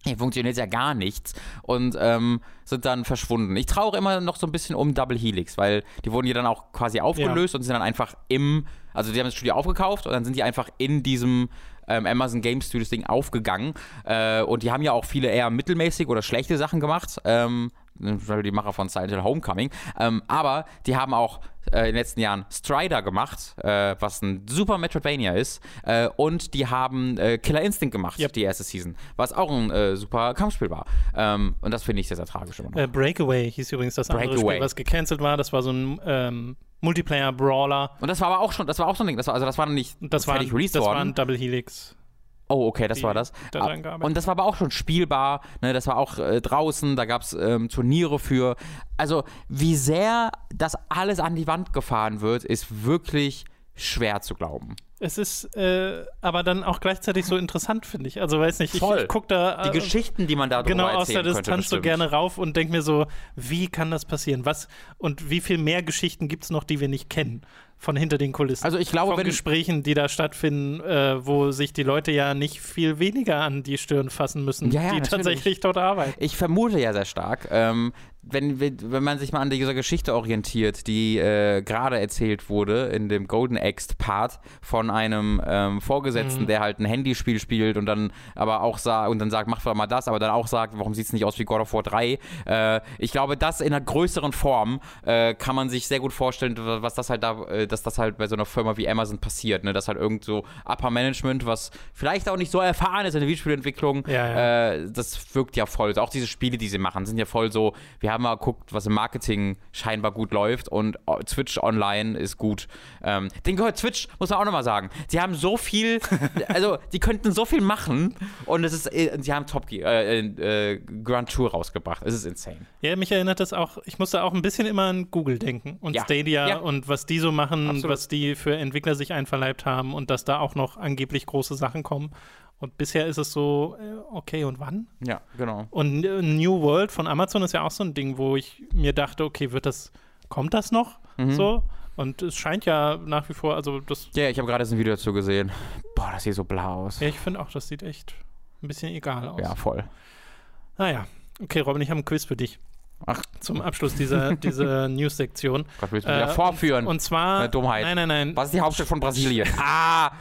hier funktioniert ja gar nichts und ähm, sind dann verschwunden. Ich traue immer noch so ein bisschen um Double Helix, weil die wurden ja dann auch quasi aufgelöst ja. und sind dann einfach im, also die haben das Studio aufgekauft und dann sind die einfach in diesem ähm, Amazon Game Studios Ding aufgegangen äh, und die haben ja auch viele eher mittelmäßig oder schlechte Sachen gemacht, ähm, die Macher von Silent Hill Homecoming, ähm, aber die haben auch äh, in den letzten Jahren Strider gemacht, äh, was ein super Metroidvania ist. Äh, und die haben äh, Killer Instinct gemacht, yep. die erste Season, was auch ein äh, super Kampfspiel war. Ähm, und das finde ich sehr, sehr tragisch. Äh, Breakaway hieß übrigens das Breakaway. andere Spiel, was gecancelt war. Das war so ein ähm, Multiplayer-Brawler. Und das war aber auch schon, das war auch so ein Ding. Das war, also das war nicht das fertig war, released das worden. Das war ein Double Helix. Oh, okay, das war das. Ah, und das war aber auch schon spielbar, ne, das war auch äh, draußen, da gab es ähm, Turniere für. Also, wie sehr das alles an die Wand gefahren wird, ist wirklich schwer zu glauben. Es ist äh, aber dann auch gleichzeitig so interessant, finde ich. Also weiß nicht, ich, ich gucke da. Äh, die Geschichten, die man da Genau, aus der Distanz so gerne rauf und denke mir so, wie kann das passieren? Was und wie viel mehr Geschichten gibt es noch, die wir nicht kennen? Von hinter den Kulissen. Also ich glaube, von Gesprächen, die da stattfinden, äh, wo sich die Leute ja nicht viel weniger an die Stirn fassen müssen, ja, ja, die natürlich. tatsächlich dort arbeiten. Ich vermute ja sehr stark, ähm, wenn, wenn man sich mal an dieser Geschichte orientiert, die äh, gerade erzählt wurde in dem Golden Axe-Part von einem ähm, Vorgesetzten, mhm. der halt ein Handyspiel spielt und dann aber auch sagt und dann sagt, mach doch mal das, aber dann auch sagt, warum sieht es nicht aus wie God of War 3? Äh, ich glaube, das in einer größeren Form äh, kann man sich sehr gut vorstellen, was das halt da, äh, dass das halt bei so einer Firma wie Amazon passiert, ne? Dass halt irgend so Upper Management, was vielleicht auch nicht so erfahren ist in der Videospielentwicklung, ja, ja. Äh, das wirkt ja voll. Also auch diese Spiele, die sie machen, sind ja voll so, wir haben mal geguckt, was im Marketing scheinbar gut läuft und Twitch Online ist gut. Ähm, den gehört Twitch, muss man auch nochmal sagen. Sie haben so viel, also die könnten so viel machen und es ist, äh, sie haben Top Gear, äh, äh, Grand Tour rausgebracht. Es ist insane. Ja, mich erinnert das auch, ich musste auch ein bisschen immer an Google denken und ja. Stadia und was die so machen, Absolut. was die für Entwickler sich einverleibt haben und dass da auch noch angeblich große Sachen kommen. Und bisher ist es so, äh, okay, und wann? Ja, genau. Und äh, New World von Amazon ist ja auch so ein Ding, wo ich mir dachte, okay, wird das, kommt das noch? Mhm. So? Und es scheint ja nach wie vor, also das. Ja, ich habe gerade ein Video dazu gesehen. Boah, das sieht so blau aus. Ja, ich finde auch, das sieht echt ein bisschen egal aus. Ja, voll. Naja. Okay, Robin, ich habe einen Quiz für dich. Ach. Zum Abschluss dieser, dieser News-Sektion. Gott, willst du äh, wieder vorführen? Und, und zwar. Eine Dummheit. Nein, nein, nein. Was ist die Hauptstadt von Brasilien? ah!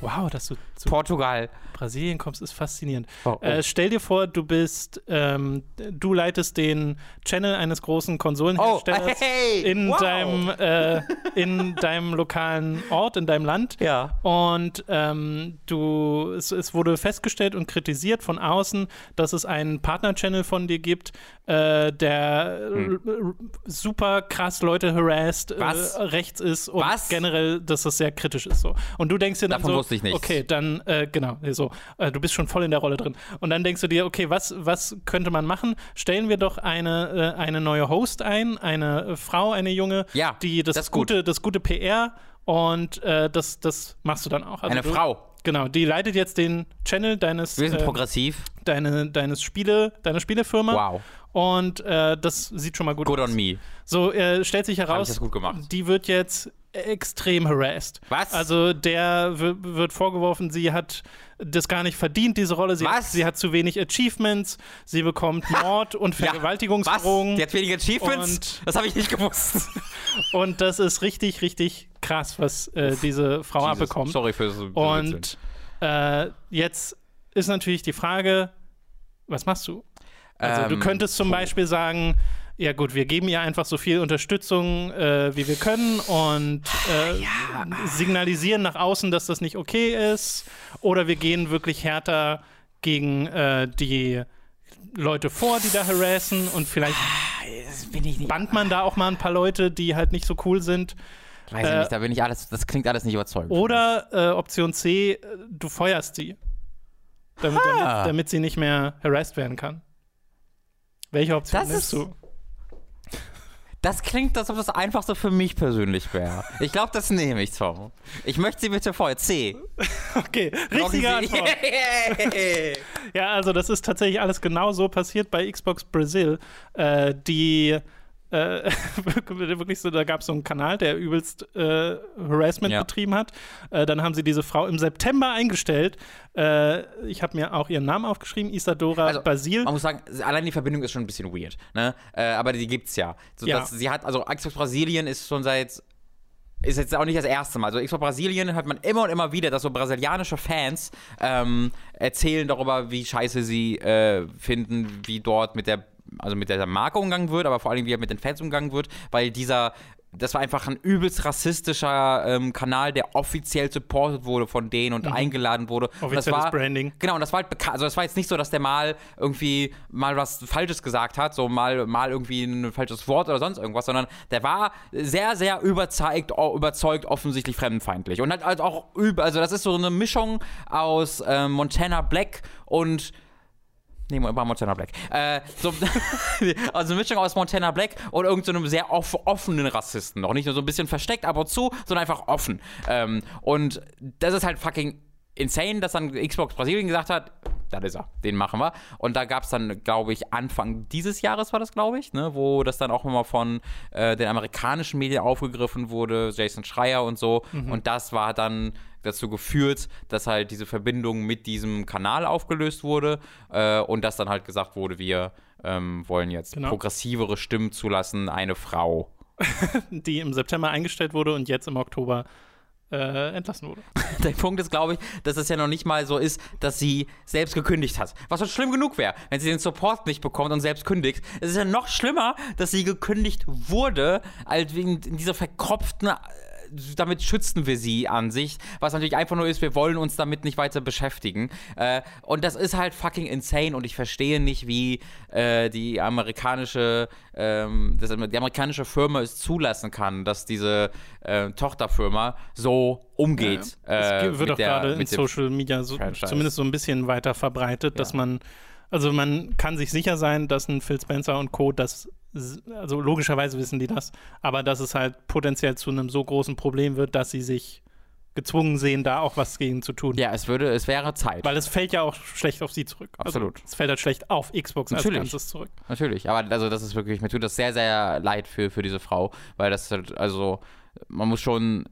Wow, dass du Portugal. Brasilien kommst, ist faszinierend. Oh, oh. Äh, stell dir vor, du bist, ähm, du leitest den Channel eines großen Konsolenherstellers Oh, hey, in, wow. deinem, äh, in deinem lokalen Ort, in deinem Land. Ja. Und ähm, du, es, es wurde festgestellt und kritisiert von außen, dass es einen Partner-Channel von dir gibt, äh, der Hm. r- super krass Leute harassed, Was? Äh, rechts ist und Was? generell, dass das sehr kritisch ist. So. Und du denkst dir dann Davon so, wusste ich nichts. okay, dann, äh, genau, so, äh, du bist schon voll in der Rolle drin. Und dann denkst du dir, okay, was, was könnte man machen? Stellen wir doch eine, äh, eine neue Host ein, eine äh, Frau, eine junge, Ja, die das, das ist gut. gute, das gute PR und das, das machst du dann auch. Also Eine du, Frau. Genau, die leitet jetzt den Channel deines, Wir sind äh, progressiv. deine, deines Spiele, deiner Spielefirma. Wow. Und äh, das sieht schon mal gut Good aus. on me. So, äh, stellt sich heraus, das gut gemacht. die wird jetzt extrem harassed. Was? Also der wird vorgeworfen, sie hat das gar nicht verdient, diese Rolle. Sie, Hat, Was? sie hat zu wenig Achievements, sie bekommt Mord und Was? Vergewaltigungsdrohungen. Die hat weniger Achievements? Und- das habe ich nicht gewusst. Und das ist richtig, richtig krass, was äh, diese Frau Jesus, abbekommt. Sorry für so. Und äh, jetzt ist natürlich die Frage, was machst du? Also du Ähm, könntest zum Beispiel sagen, ja gut, wir geben ihr einfach so viel Unterstützung, äh, wie wir können und äh, signalisieren nach außen, dass das nicht okay ist. Oder wir gehen wirklich härter gegen äh, die Leute vor, die da harassen und vielleicht nicht. bannt man da auch mal ein paar Leute, die halt nicht so cool sind. Weiß ich äh, nicht, da bin ich alles, das klingt alles nicht überzeugend. Oder äh, Option C, äh, du feuerst sie. Damit, Ah. damit, damit sie nicht mehr harassed werden kann. Welche Option Das nimmst du? Das klingt, als ob das einfachste für mich persönlich wäre. Ich glaube, das nehme ich, Tom. Ich möchte sie bitte vorher. C. Okay, richtige Antwort. Ja, also das ist tatsächlich alles genau so passiert bei Xbox Brazil. Äh, die äh, wirklich so, da gab es so einen Kanal, der übelst äh, Harassment Ja. betrieben hat. Äh, dann haben sie diese Frau im September eingestellt. Äh, ich habe mir auch ihren Namen aufgeschrieben, Isadora Also, Basil. Man muss sagen, allein die Verbindung ist schon ein bisschen weird, ne? Äh, aber die gibt's ja. So, Ja. sie hat, also Xbox Brasilien ist schon seit ist jetzt auch nicht das erste Mal. Also Xbox Brasilien hört man immer und immer wieder, dass so brasilianische Fans ähm, erzählen darüber, wie scheiße sie äh, finden, wie dort mit der, also mit der Marke umgegangen wird, aber vor allem wie mit den Fans umgegangen wird, weil dieser das war einfach ein übelst rassistischer ähm, Kanal, der offiziell supported wurde von denen und eingeladen wurde. das Mhm. Offizielles war, Branding. Genau, und das war halt bekannt. Also, es war jetzt nicht so, dass der mal irgendwie mal was Falsches gesagt hat, so mal, mal irgendwie ein falsches Wort oder sonst irgendwas, sondern der war sehr, sehr überzeugt, o- überzeugt offensichtlich fremdenfeindlich. Und halt also auch über, also, das ist so eine Mischung aus ähm, Montana Black und. Nee, war Montana Black. Äh, so, also eine Mischung aus Montana Black und irgendeinem so sehr off offenen Rassisten. Noch nicht nur so ein bisschen versteckt ab und zu, sondern einfach offen. Ähm, und das ist halt fucking insane, dass dann Xbox Brasilien gesagt hat, das ist er, den machen wir. Und da gab es dann, glaube ich, Anfang dieses Jahres war das, glaube ich, ne, wo das dann auch nochmal von äh, den amerikanischen Medien aufgegriffen wurde, Jason Schreier und so. Und das war dann dazu geführt, dass halt diese Verbindung mit diesem Kanal aufgelöst wurde äh, und dass dann halt gesagt wurde, wir ähm, wollen jetzt Genau. progressivere Stimmen zulassen, eine Frau. die im September eingestellt wurde und jetzt im Oktober äh, entlassen wurde. Der Punkt ist, glaube ich, dass es ja noch nicht mal so ist, dass sie selbst gekündigt hat. Was schon schlimm genug wäre, wenn sie den Support nicht bekommt und selbst kündigt. Es ist ja noch schlimmer, dass sie gekündigt wurde, als wegen dieser verkopften. Damit schützen wir sie an sich, was natürlich einfach nur ist, wir wollen uns damit nicht weiter beschäftigen. Äh, und das ist halt fucking insane und ich verstehe nicht, wie äh, die amerikanische, ähm, das, die amerikanische Firma es zulassen kann, dass diese äh, Tochterfirma so umgeht. Ja, ja. äh, es wird auch gerade in Social Media so, zumindest so ein bisschen weiter verbreitet, dass Ja. man, also man kann sich sicher sein, dass ein Phil Spencer und Co. das, also logischerweise wissen die das, aber dass es halt potenziell zu einem so großen Problem wird, dass sie sich gezwungen sehen, da auch was gegen zu tun. Ja, es würde, es wäre Zeit. Weil es fällt ja auch schlecht auf sie zurück. Absolut. Also, es fällt halt schlecht auf Xbox Natürlich. als Ganzes zurück. Natürlich, aber also das ist wirklich, mir tut das sehr, sehr leid für, für diese Frau, weil das halt, also man muss schon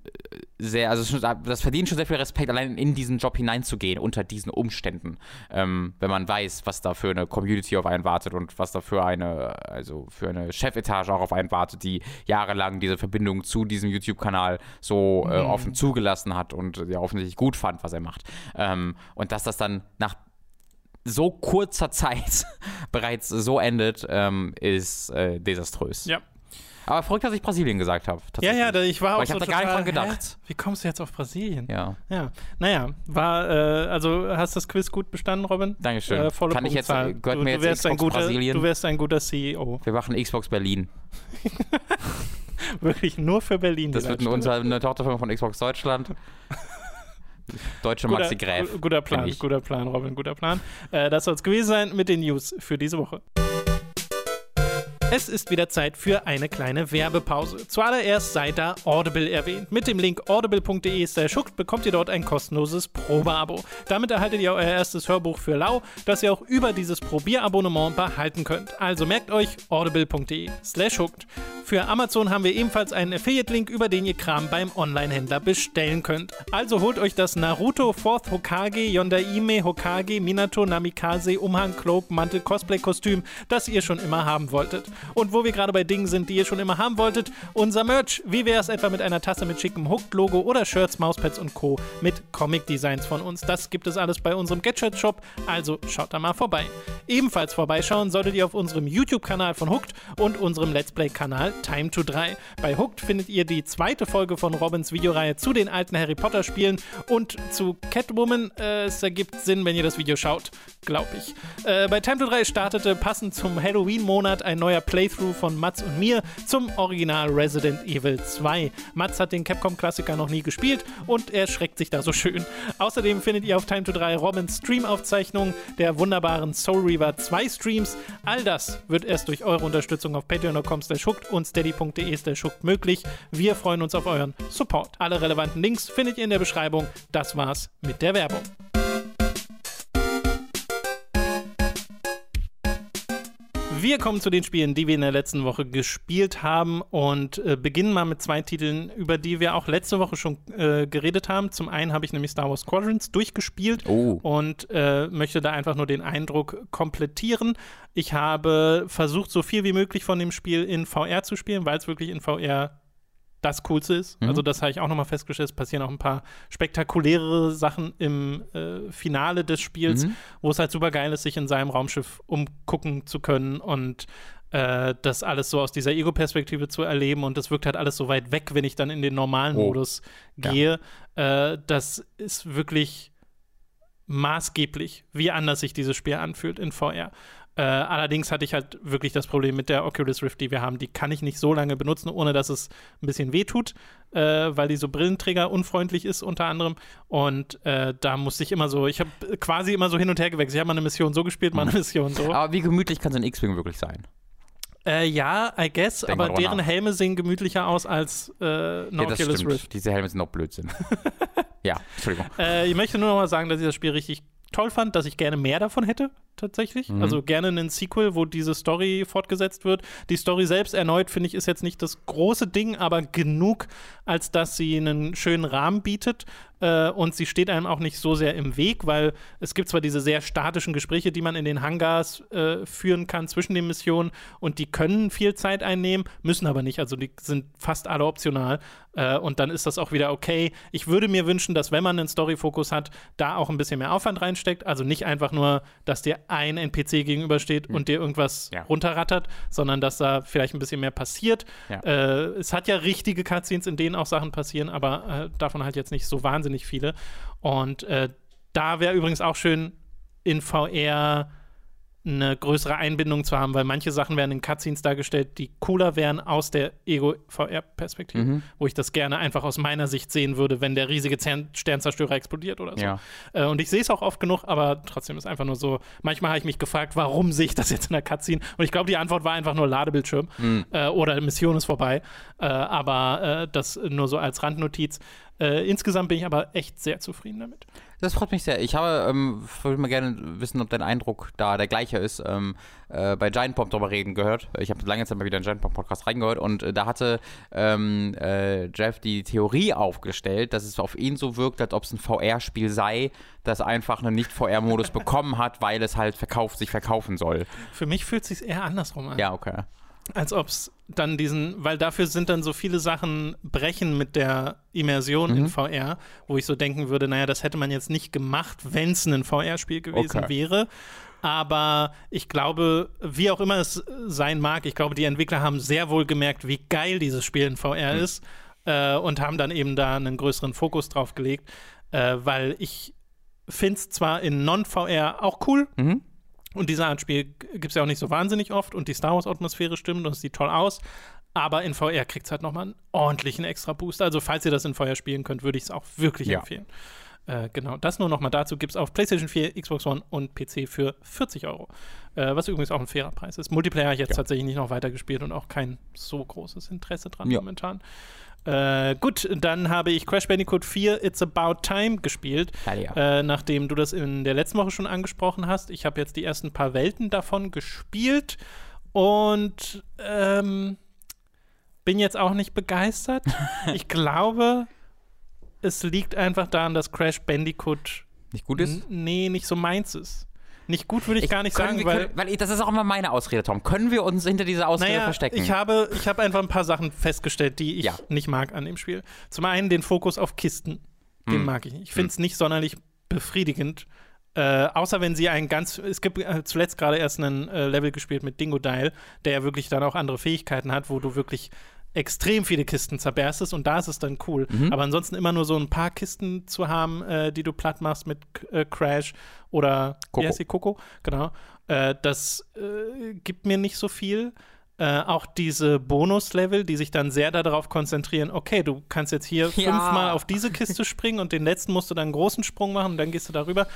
sehr, also das verdient schon sehr viel Respekt, allein in diesen Job hineinzugehen, unter diesen Umständen. Ähm, wenn man weiß, was da für eine Community auf einen wartet und was da für eine, also für eine Chefetage auch auf einen wartet, die jahrelang diese Verbindung zu diesem YouTube-Kanal so äh, Mhm. offen zugelassen hat und ja offensichtlich gut fand, was er macht. Ähm, und dass das dann nach so kurzer Zeit bereits so endet, ähm, ist äh, desaströs. Ja. Aber verrückt, dass ich Brasilien gesagt habe. Ja, ja, ich war auch ich so hab da gar nicht dran gedacht. Hä? Wie kommst du jetzt auf Brasilien? Ja, Ja, naja, war, äh, also hast das Quiz gut bestanden, Robin? Dankeschön. Äh, volle Kann ich jetzt, Punktzahl. gehört du, mir du jetzt wärst ein Xbox guter, Brasilien? Du wärst ein guter CEO. Wir machen Xbox Berlin. Wirklich nur für Berlin. Das wird ein, Leitstelle. unser, eine Tochterfirma von Xbox Deutschland. Deutsche Guter, Maxi Gräf. gu- guter Plan, guter Plan, Robin, guter Plan. Äh, das soll es gewesen sein mit den News für diese Woche. Es ist wieder Zeit für eine kleine Werbepause. Zuallererst sei da Audible erwähnt. Mit dem Link audible.de schuckt bekommt ihr dort ein kostenloses Probeabo. Damit erhaltet ihr euer erstes Hörbuch für lau, das ihr auch über dieses Probierabonnement behalten könnt. Also merkt euch audible.de hooked. Für Amazon haben wir ebenfalls einen Affiliate-Link, über den ihr Kram beim Online-Händler bestellen könnt. Also holt euch das Naruto Fourth Hokage Yondaime Hokage Minato Namikaze Umhang Cloak Mantel Cosplay Kostüm, das ihr schon immer haben wolltet. Und wo wir gerade bei Dingen sind, die ihr schon immer haben wolltet, unser Merch. Wie wäre es etwa mit einer Tasse mit schickem Hooked-Logo oder Shirts, Mauspads und Co. mit Comic-Designs von uns? Das gibt es alles bei unserem Get-Shirt-Shop, also schaut da mal vorbei. Ebenfalls vorbeischauen solltet ihr auf unserem YouTube-Kanal von Hooked und unserem Let's Play-Kanal Time to 3. Bei Hooked findet ihr die zweite Folge von Robins Videoreihe zu den alten Harry Potter-Spielen und zu Catwoman. Äh, es ergibt Sinn, wenn ihr das Video schaut, glaube ich. Äh, bei Time to 3 startete passend zum Halloween-Monat ein neuer Playthrough von Mats und mir zum Original Resident Evil 2. Mats hat den Capcom-Klassiker noch nie gespielt und er schreckt sich da so schön. Außerdem findet ihr auf Time to 3 Robins Stream-Aufzeichnung der wunderbaren Soul Reaver 2 Streams. All das wird erst durch eure Unterstützung auf patreon.com und steady.de möglich. Wir freuen uns auf euren Support. Alle relevanten Links findet ihr in der Beschreibung. Das war's mit der Werbung. Wir kommen zu den Spielen, die wir in der letzten Woche gespielt haben und äh, beginnen mal mit zwei Titeln, über die wir auch letzte Woche schon äh, geredet haben. Zum einen habe ich nämlich Star Wars Squadrons durchgespielt Oh. und äh, möchte da einfach nur den Eindruck komplettieren. Ich habe versucht, so viel wie möglich von dem Spiel in VR zu spielen, weil es wirklich in VR das Coolste ist. Mhm. Also das habe ich auch nochmal festgestellt. Es passieren auch ein paar spektakulärere Sachen im äh, Finale des Spiels, Mhm. wo es halt super geil ist, sich in seinem Raumschiff umgucken zu können und äh, das alles so aus dieser Ego-Perspektive zu erleben und das wirkt halt alles so weit weg, wenn ich dann in den normalen Oh. Modus gehe. Äh, das ist wirklich maßgeblich, wie anders sich dieses Spiel anfühlt in VR. Äh, allerdings hatte ich halt wirklich das Problem mit der Oculus Rift, die wir haben. Die kann ich nicht so lange benutzen, ohne dass es ein bisschen wehtut, äh, weil die so Brillenträger unfreundlich ist unter anderem. Und äh, da musste ich immer so, ich habe quasi immer so hin und her gewechselt. Ich habe mal eine Mission so gespielt, mal eine Mission so. Aber wie gemütlich kann so ein X-Wing wirklich sein? Äh, ja, I guess, Denk aber deren nach. Helme sehen gemütlicher aus als äh, eine Ja, Oculus. Rift. Diese Helme sind noch Blödsinn. ja, Entschuldigung. Äh, ich möchte nur noch mal sagen, dass ich das Spiel richtig toll fand, dass ich gerne mehr davon hätte, tatsächlich. Mhm. Also gerne einen Sequel, wo diese Story fortgesetzt wird. Die Story selbst erneut, finde ich, ist jetzt nicht das große Ding, aber genug, als dass sie einen schönen Rahmen bietet. Äh, und sie steht einem auch nicht so sehr im Weg, weil es gibt zwar diese sehr statischen Gespräche, die man in den Hangars äh, führen kann zwischen den Missionen und die können viel Zeit einnehmen, müssen aber nicht. Also die sind fast alle optional. Äh, und dann ist das auch wieder okay. Ich würde mir wünschen, dass wenn man einen Story-Fokus hat, da auch ein bisschen mehr Aufwand reinsteckt. Also nicht einfach nur, dass dir ein NPC gegenübersteht und dir irgendwas Ja. runterrattert, sondern dass da vielleicht ein bisschen mehr passiert. Ja. Äh, es hat ja richtige Cutscenes, in denen auch Sachen passieren, aber äh, davon halt jetzt nicht so wahnsinnig viele. Und äh, da wäre übrigens auch schön, in VR eine größere Einbindung zu haben, weil manche Sachen werden in Cutscenes dargestellt, die cooler wären aus der Ego-VR-Perspektive, Mhm. wo ich das gerne einfach aus meiner Sicht sehen würde, wenn der riesige Zern Sternzerstörer explodiert oder so. Ja. Äh, und ich sehe es auch oft genug, aber trotzdem ist einfach nur so, manchmal habe ich mich gefragt, warum sehe ich das jetzt in der Cutscene? Und ich glaube, die Antwort war einfach nur Ladebildschirm Mhm. äh, oder Mission ist vorbei. Äh, aber äh, das nur so als Randnotiz. Äh, insgesamt bin ich aber echt sehr zufrieden damit. Das freut mich sehr. Ich habe, ähm, würde mal gerne wissen, ob dein Eindruck da der gleiche ist. Ähm, äh, bei Giant Bomb drüber reden gehört. Ich habe lange Zeit mal wieder in Giant Bomb Podcast reingehört und äh, da hatte ähm, äh, Jeff die Theorie aufgestellt, dass es auf ihn so wirkt, als ob es ein VR-Spiel sei, das einfach einen Nicht-VR-Modus bekommen hat, weil es halt verkauft, sich verkaufen soll. Für mich fühlt es sich eher andersrum an. Ja, okay. Als ob es dann diesen, weil dafür sind dann so viele Sachen brechen mit der Immersion Mhm. in VR, wo ich so denken würde, naja, das hätte man jetzt nicht gemacht, wenn es ein VR-Spiel gewesen Okay. wäre. Aber ich glaube, wie auch immer es sein mag, ich glaube, die Entwickler haben sehr wohl gemerkt, wie geil dieses Spiel in VR Mhm. ist äh, und haben dann eben da einen größeren Fokus drauf gelegt, äh, weil ich finde es zwar in Non-VR auch cool, Mhm. Und diese Art Spiel gibt es ja auch nicht so wahnsinnig oft und die Star Wars-Atmosphäre stimmt und es sieht toll aus. Aber in VR kriegt es halt nochmal einen ordentlichen extra Boost. Also, falls ihr das in VR spielen könnt, würde ich es auch wirklich Ja. empfehlen. Äh, genau, das nur nochmal dazu gibt es auf PlayStation 4, Xbox One und PC für 40 Euro. Äh, was übrigens auch ein fairer Preis ist. Multiplayer habe ich jetzt Ja. tatsächlich nicht noch weitergespielt und auch kein so großes Interesse dran Ja. momentan. Äh, gut, dann habe ich Crash Bandicoot 4 It's About Time gespielt. Ja. Äh, nachdem du das in der letzten Woche schon angesprochen hast. Ich habe jetzt die ersten paar Welten davon gespielt und ähm, bin jetzt auch nicht begeistert. ich glaube, es liegt einfach daran, dass Crash Bandicoot Nicht gut ist? nee, nicht so meins ist. Nicht gut würde ich, gar nicht sagen, wir, weil können, weil ich, das ist auch immer meine Ausrede, Tom. Können wir uns hinter dieser Ausrede naja, verstecken? ich habe, ich habe einfach ein paar Sachen festgestellt, die ich Ja. nicht mag an dem Spiel. Zum einen den Fokus auf Kisten. Den Hm. mag ich nicht. Ich finde es nicht sonderlich befriedigend. Äh, außer wenn sie ein ganz, es gibt äh, zuletzt gerade erst einen äh, Level gespielt mit Dingo Dial, der ja wirklich dann auch andere Fähigkeiten hat, wo du wirklich extrem viele Kisten zerberstest und da ist es dann cool. Mhm. Aber ansonsten immer nur so ein paar Kisten zu haben, äh, die du platt machst mit äh, Crash oder Coco. wie heißt die Coco, genau. Äh, das äh, gibt mir nicht so viel. Äh, auch diese Bonus-Level, die sich dann sehr darauf konzentrieren, okay, du kannst jetzt hier Ja. fünfmal auf diese Kiste springen und den letzten musst du dann einen großen Sprung machen und dann gehst du darüber.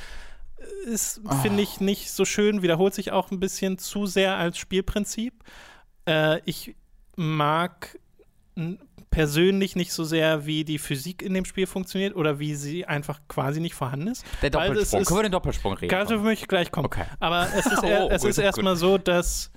Ist, finde ich, nicht so schön, wiederholt sich auch ein bisschen zu sehr als Spielprinzip. Äh, ich mag persönlich nicht so sehr, wie die Physik in dem Spiel funktioniert oder wie sie einfach quasi nicht vorhanden ist. der Doppelsprung. ist- Können wir den Doppelsprung reden? Tom? möchte ich gleich kommen. Okay. Aber es ist, Oh, er, es gut, ist erstmal so, dass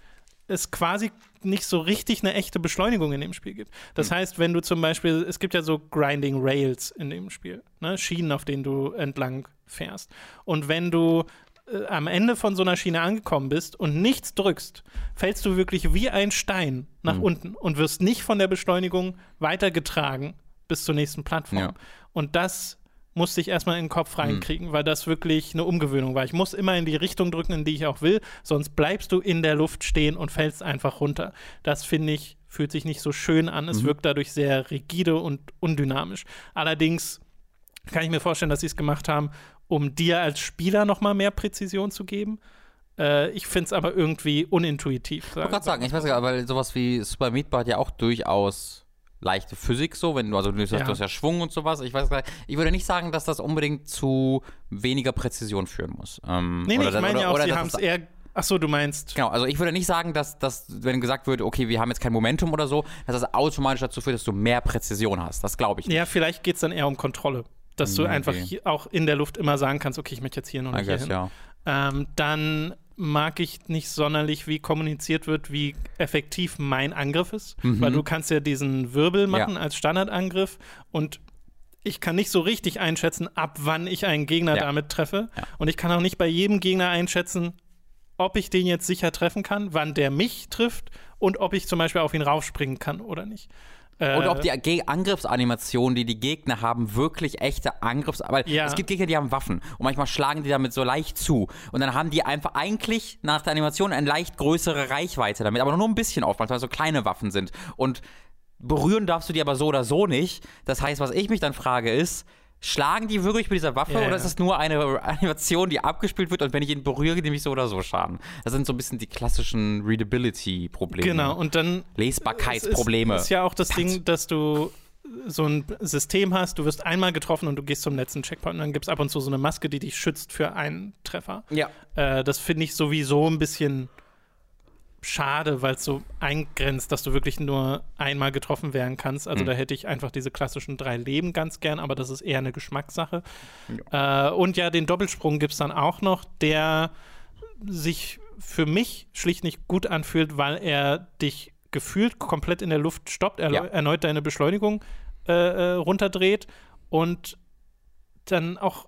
es quasi nicht so richtig eine echte Beschleunigung in dem Spiel gibt. Das Hm. heißt, wenn du zum Beispiel, es gibt ja so Grinding Rails in dem Spiel, ne? Schienen, auf denen du entlang fährst. Und wenn du äh, am Ende von so einer Schiene angekommen bist und nichts drückst, fällst du wirklich wie ein Stein nach Hm. unten und wirst nicht von der Beschleunigung weitergetragen bis zur nächsten Plattform. Ja. Und das musste ich erstmal in den Kopf reinkriegen, weil das wirklich eine Umgewöhnung war. Ich muss immer in die Richtung drücken, in die ich auch will, sonst bleibst du in der Luft stehen und fällst einfach runter. Das finde ich, fühlt sich nicht so schön an. Es wirkt dadurch sehr rigide und undynamisch. Allerdings kann ich mir vorstellen, dass sie es gemacht haben, um dir als Spieler noch mal mehr Präzision zu geben. Äh, ich finde es aber irgendwie unintuitiv. Ich wollte gerade sagen, ich weiß gar nicht, weil sowas wie Super Meat Boy hat ja auch durchaus leichte Physik so, wenn du, also du hast, Ja. du hast ja Schwung und sowas. Ich weiß gar nicht, ich würde nicht sagen, dass das unbedingt zu weniger Präzision führen muss. Ähm, Nee, nee, ich das- meine ja auch, oder sie haben es es- eher. Ach so, du meinst. Genau, also ich würde nicht sagen, dass, dass, wenn gesagt wird, okay, wir haben jetzt kein Momentum oder so, dass das automatisch dazu führt, dass du mehr Präzision hast. Das glaube ich nicht. Ja, vielleicht geht es dann eher um Kontrolle. Dass du Okay. einfach auch in der Luft immer sagen kannst, okay, ich möchte jetzt hier noch nicht guess, hin. ja. Ähm, dann mag ich nicht sonderlich, wie kommuniziert wird, wie effektiv mein Angriff ist. Mhm. Weil du kannst ja diesen Wirbel machen als Standardangriff und ich kann nicht so richtig einschätzen, ab wann ich einen Gegner Ja. damit treffe. Ja. Und ich kann auch nicht bei jedem Gegner einschätzen, ob ich den jetzt sicher treffen kann, wann der mich trifft und ob ich zum Beispiel auf ihn raufspringen kann oder nicht. Äh, Und ob die Angriffsanimationen, die die Gegner haben, wirklich echte Angriffs... Aber Ja. es gibt Gegner, die haben Waffen. Und manchmal schlagen die damit so leicht zu. Und dann haben die einfach eigentlich nach der Animation eine leicht größere Reichweite damit. Aber nur ein bisschen oftmals, weil es so kleine Waffen sind. Und berühren darfst du die aber so oder so nicht. Das heißt, was ich mich dann frage ist... Schlagen die wirklich mit dieser Waffe Ja, oder ja. ist es nur eine Animation, die abgespielt wird und wenn ich ihn berühre, nehme ich so oder so Schaden? Das sind so ein bisschen die klassischen Readability-Probleme. Genau, und dann Lesbarkeitsprobleme. Es ist, ist ja auch das Ding, dass du so ein System hast, du wirst einmal getroffen und du gehst zum letzten Checkpoint und dann gibt es ab und zu so eine Maske, die dich schützt für einen Treffer. ja. Äh, das finde ich sowieso ein bisschen schade, weil es so eingrenzt, dass du wirklich nur einmal getroffen werden kannst. Also Mhm. da hätte ich einfach diese klassischen drei Leben ganz gern, aber das ist eher eine Geschmackssache. Äh, und ja, den Doppelsprung gibt es dann auch noch, der sich für mich schlicht nicht gut anfühlt, weil er dich gefühlt komplett in der Luft stoppt, er Ja. erneut deine Beschleunigung äh, äh, runterdreht und dann auch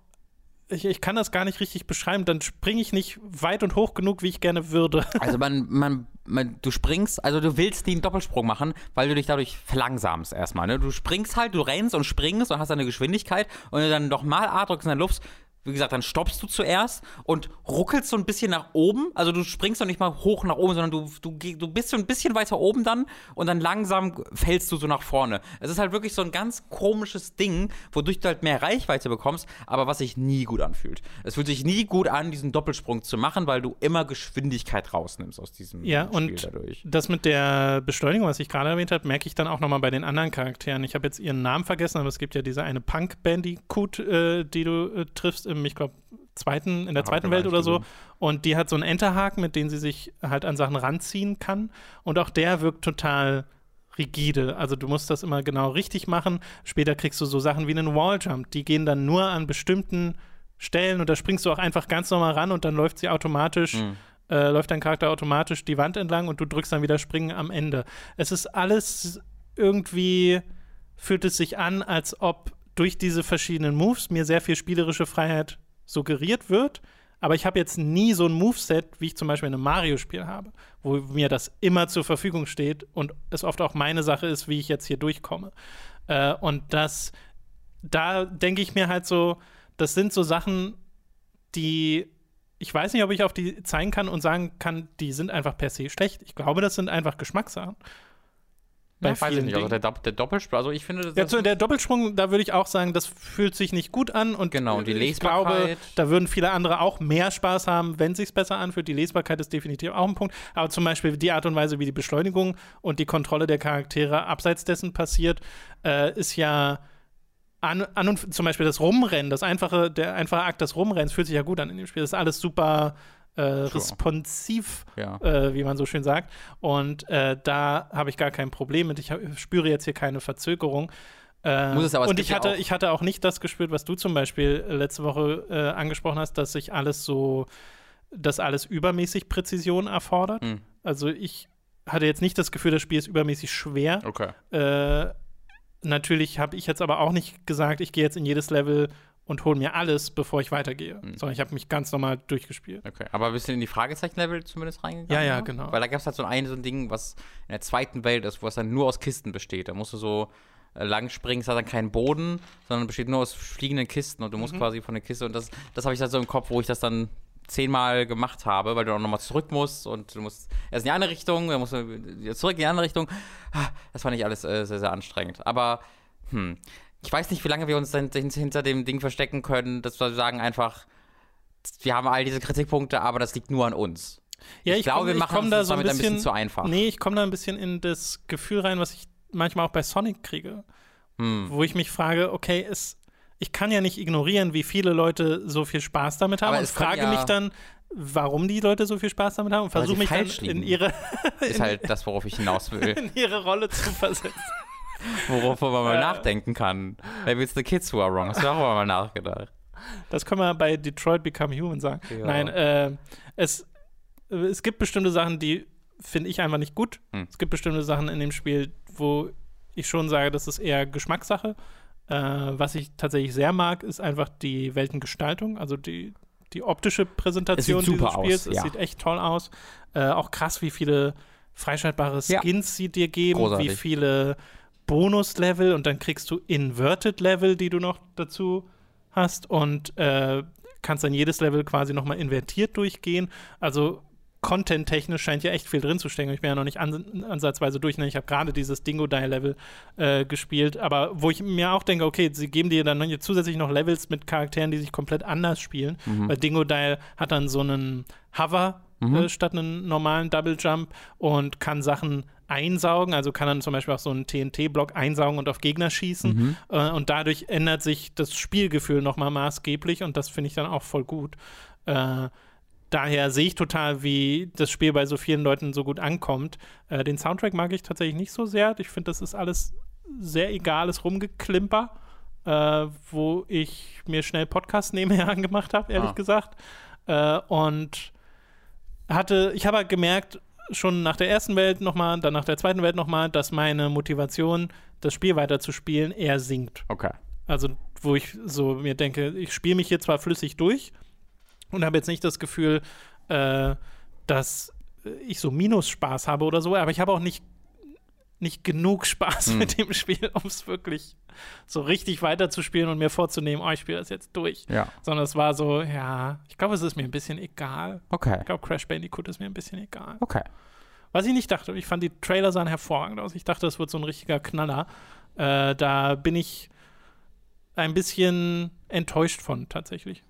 ich, ich kann das gar nicht richtig beschreiben, dann springe ich nicht weit und hoch genug, wie ich gerne würde. Also man, man, man, du springst, also du willst einen Doppelsprung machen, weil du dich dadurch verlangsamst erstmal. Ne? Du springst halt, du rennst und springst und hast eine Geschwindigkeit und wenn du dann nochmal A drückst in der Luft, wie gesagt, dann stoppst du zuerst und ruckelst so ein bisschen nach oben. Also du springst doch nicht mal hoch nach oben, sondern du, du, du bist so ein bisschen weiter oben dann und dann langsam fällst du so nach vorne. Es ist halt wirklich so ein ganz komisches Ding, wodurch du halt mehr Reichweite bekommst, aber was sich nie gut anfühlt. Es fühlt sich nie gut an, diesen Doppelsprung zu machen, weil du immer Geschwindigkeit rausnimmst aus diesem Ja, Spiel und dadurch. das mit der Beschleunigung, was ich gerade erwähnt habe, merke ich dann auch nochmal bei den anderen Charakteren. Ich habe jetzt ihren Namen vergessen, aber es gibt ja diese eine Punk-Bandicoot, äh, die du äh, triffst im, ich glaube, zweiten, in der zweiten Welt oder so. Und die hat so einen Enterhaken, mit dem sie sich halt an Sachen ranziehen kann. Und auch der wirkt total rigide. Also du musst das immer genau richtig machen. Später kriegst du so Sachen wie einen Walljump. Die gehen dann nur an bestimmten Stellen und da springst du auch einfach ganz normal ran und dann läuft sie automatisch, Mhm. äh, läuft dein Charakter automatisch die Wand entlang und du drückst dann wieder Springen am Ende. Es ist alles irgendwie, fühlt es sich an, als ob durch diese verschiedenen Moves mir sehr viel spielerische Freiheit suggeriert wird. Aber ich habe jetzt nie so ein Moveset, wie ich zum Beispiel in einem Mario-Spiel habe, wo mir das immer zur Verfügung steht und es oft auch meine Sache ist, wie ich jetzt hier durchkomme. Äh, und das, da denke ich mir halt so, das sind so Sachen, die ich weiß nicht, ob ich auf die zeigen kann und sagen kann, die sind einfach per se schlecht. Ich glaube, das sind einfach Geschmackssachen. Bei Ja, weiß ich nicht. Also der, der Doppelsprung, also ich finde, das Ja, zu, der Doppelsprung, da würde ich auch sagen, das fühlt sich nicht gut an und Genau, und die äh, ich glaube, Lesbarkeit. da würden viele andere auch mehr Spaß haben, wenn sich's besser anfühlt. Die Lesbarkeit ist definitiv auch ein Punkt, aber zum Beispiel die Art und Weise, wie die Beschleunigung und die Kontrolle der Charaktere abseits dessen passiert, äh, ist ja an, an und zum Beispiel das Rumrennen, das einfache, der einfache Akt des Rumrennens fühlt sich ja gut an in dem Spiel. Das ist alles super äh, responsiv ja. äh, wie man so schön sagt. Und äh, da habe ich gar kein Problem mit. Ich hab, spüre jetzt hier keine Verzögerung. Äh, Muss es aber, es und ich hatte, auch- ich hatte auch nicht das gespürt, was du zum Beispiel äh, letzte Woche äh, angesprochen hast, dass sich alles so, dass alles übermäßig Präzision erfordert. Hm. Also ich hatte jetzt nicht das Gefühl, das Spiel ist übermäßig schwer. Okay. Äh, natürlich habe ich jetzt aber auch nicht gesagt, ich gehe jetzt in jedes Level und hole mir alles, bevor ich weitergehe. Hm. Sondern ich habe mich ganz normal durchgespielt. Okay, aber bist du in die Fragezeichen-Level zumindest reingegangen? Ja, ja, genau. Weil da gab es halt so ein, so ein Ding, was in der zweiten Welt ist, wo es dann nur aus Kisten besteht. Da musst du so äh, lang springen, es hat dann keinen Boden, sondern besteht nur aus fliegenden Kisten und du Mhm. musst quasi von der Kiste und das, das habe ich dann so im Kopf, wo ich das dann zehnmal gemacht habe, weil du auch nochmal zurück musst und du musst erst in die eine Richtung, dann musst du zurück in die andere Richtung. Ah, Das fand ich alles äh, sehr, sehr anstrengend. Aber, hm, ich weiß nicht, wie lange wir uns hinter dem Ding verstecken können, dass wir sagen einfach, wir haben all diese Kritikpunkte, aber das liegt nur an uns. Ja, ich, ich glaube, komm- wir machen komm da das so ein damit ein bisschen bisschen- zu einfach. Nee, ich komme da ein bisschen in das Gefühl rein, was ich manchmal auch bei Sonic kriege, Hm. wo ich mich frage, okay, es, ich kann ja nicht ignorieren, wie viele Leute so viel Spaß damit haben Aber und frage ja- mich dann, warum die Leute so viel Spaß damit haben und versuche mich dann in ihre, Ist halt das, worauf ich hinaus will. in ihre Rolle zu versetzen. Worauf man mal nachdenken kann. Maybe it's the kids who are wrong. Hast du auch mal nachgedacht? Das können wir bei Detroit Become Human sagen. Ja. Nein, äh, es, es gibt bestimmte Sachen, die finde ich einfach nicht gut. Hm. Es gibt bestimmte Sachen in dem Spiel, wo ich schon sage, das ist eher Geschmackssache. Äh, was ich tatsächlich sehr mag, ist einfach die Weltengestaltung, also die, die optische Präsentation Es dieses Spiels. aus, Es ja. sieht echt toll aus. Äh, auch krass, wie viele freischaltbare Ja. Skins sie dir geben, Großartig. wie viele Bonuslevel und dann kriegst du Inverted Level, die du noch dazu hast und äh, kannst dann jedes Level quasi nochmal invertiert durchgehen. Also Content-technisch scheint ja echt viel drin zu stecken. Ich bin ja noch nicht an, ansatzweise durch. Ne? Ich habe gerade dieses Dingo-Die-Level äh, gespielt, aber wo ich mir auch denke, okay, sie geben dir dann zusätzlich noch Levels mit Charakteren, die sich komplett anders spielen. Mhm. Weil Dingo-Die hat dann so einen Hover äh, statt einen normalen Double Jump und kann Sachen einsaugen, also kann dann zum Beispiel auch so einen TNT-Block einsaugen und auf Gegner schießen. Mhm. Äh, und dadurch ändert sich das Spielgefühl nochmal maßgeblich und das finde ich dann auch voll gut. Äh, daher sehe ich total, wie das Spiel bei so vielen Leuten so gut ankommt. Äh, den Soundtrack mag ich tatsächlich nicht so sehr. Ich finde, das ist alles sehr egales Rumgeklimper, äh, wo ich mir schnell Podcast nebenher angemacht habe, ehrlich Ah. gesagt. Äh, und hatte, ich habe halt gemerkt, schon nach der ersten Welt nochmal, dann nach der zweiten Welt nochmal, dass meine Motivation, das Spiel weiterzuspielen, eher sinkt. Okay. Also, wo ich so mir denke, ich spiele mich hier zwar flüssig durch und habe jetzt nicht das Gefühl, äh, dass ich so Minusspaß habe oder so, aber ich habe auch nicht, nicht genug Spaß Hm. mit dem Spiel, um es wirklich so richtig weiterzuspielen und mir vorzunehmen, oh, ich spiele das jetzt durch. Ja. Sondern es war so, ja, ich glaube, es ist mir ein bisschen egal. Okay. Ich glaube, Crash Bandicoot ist mir ein bisschen egal. Okay. Was ich nicht dachte, ich fand die Trailer sahen hervorragend aus. Ich dachte, es wird so ein richtiger Knaller. Äh, da bin ich ein bisschen enttäuscht von, tatsächlich.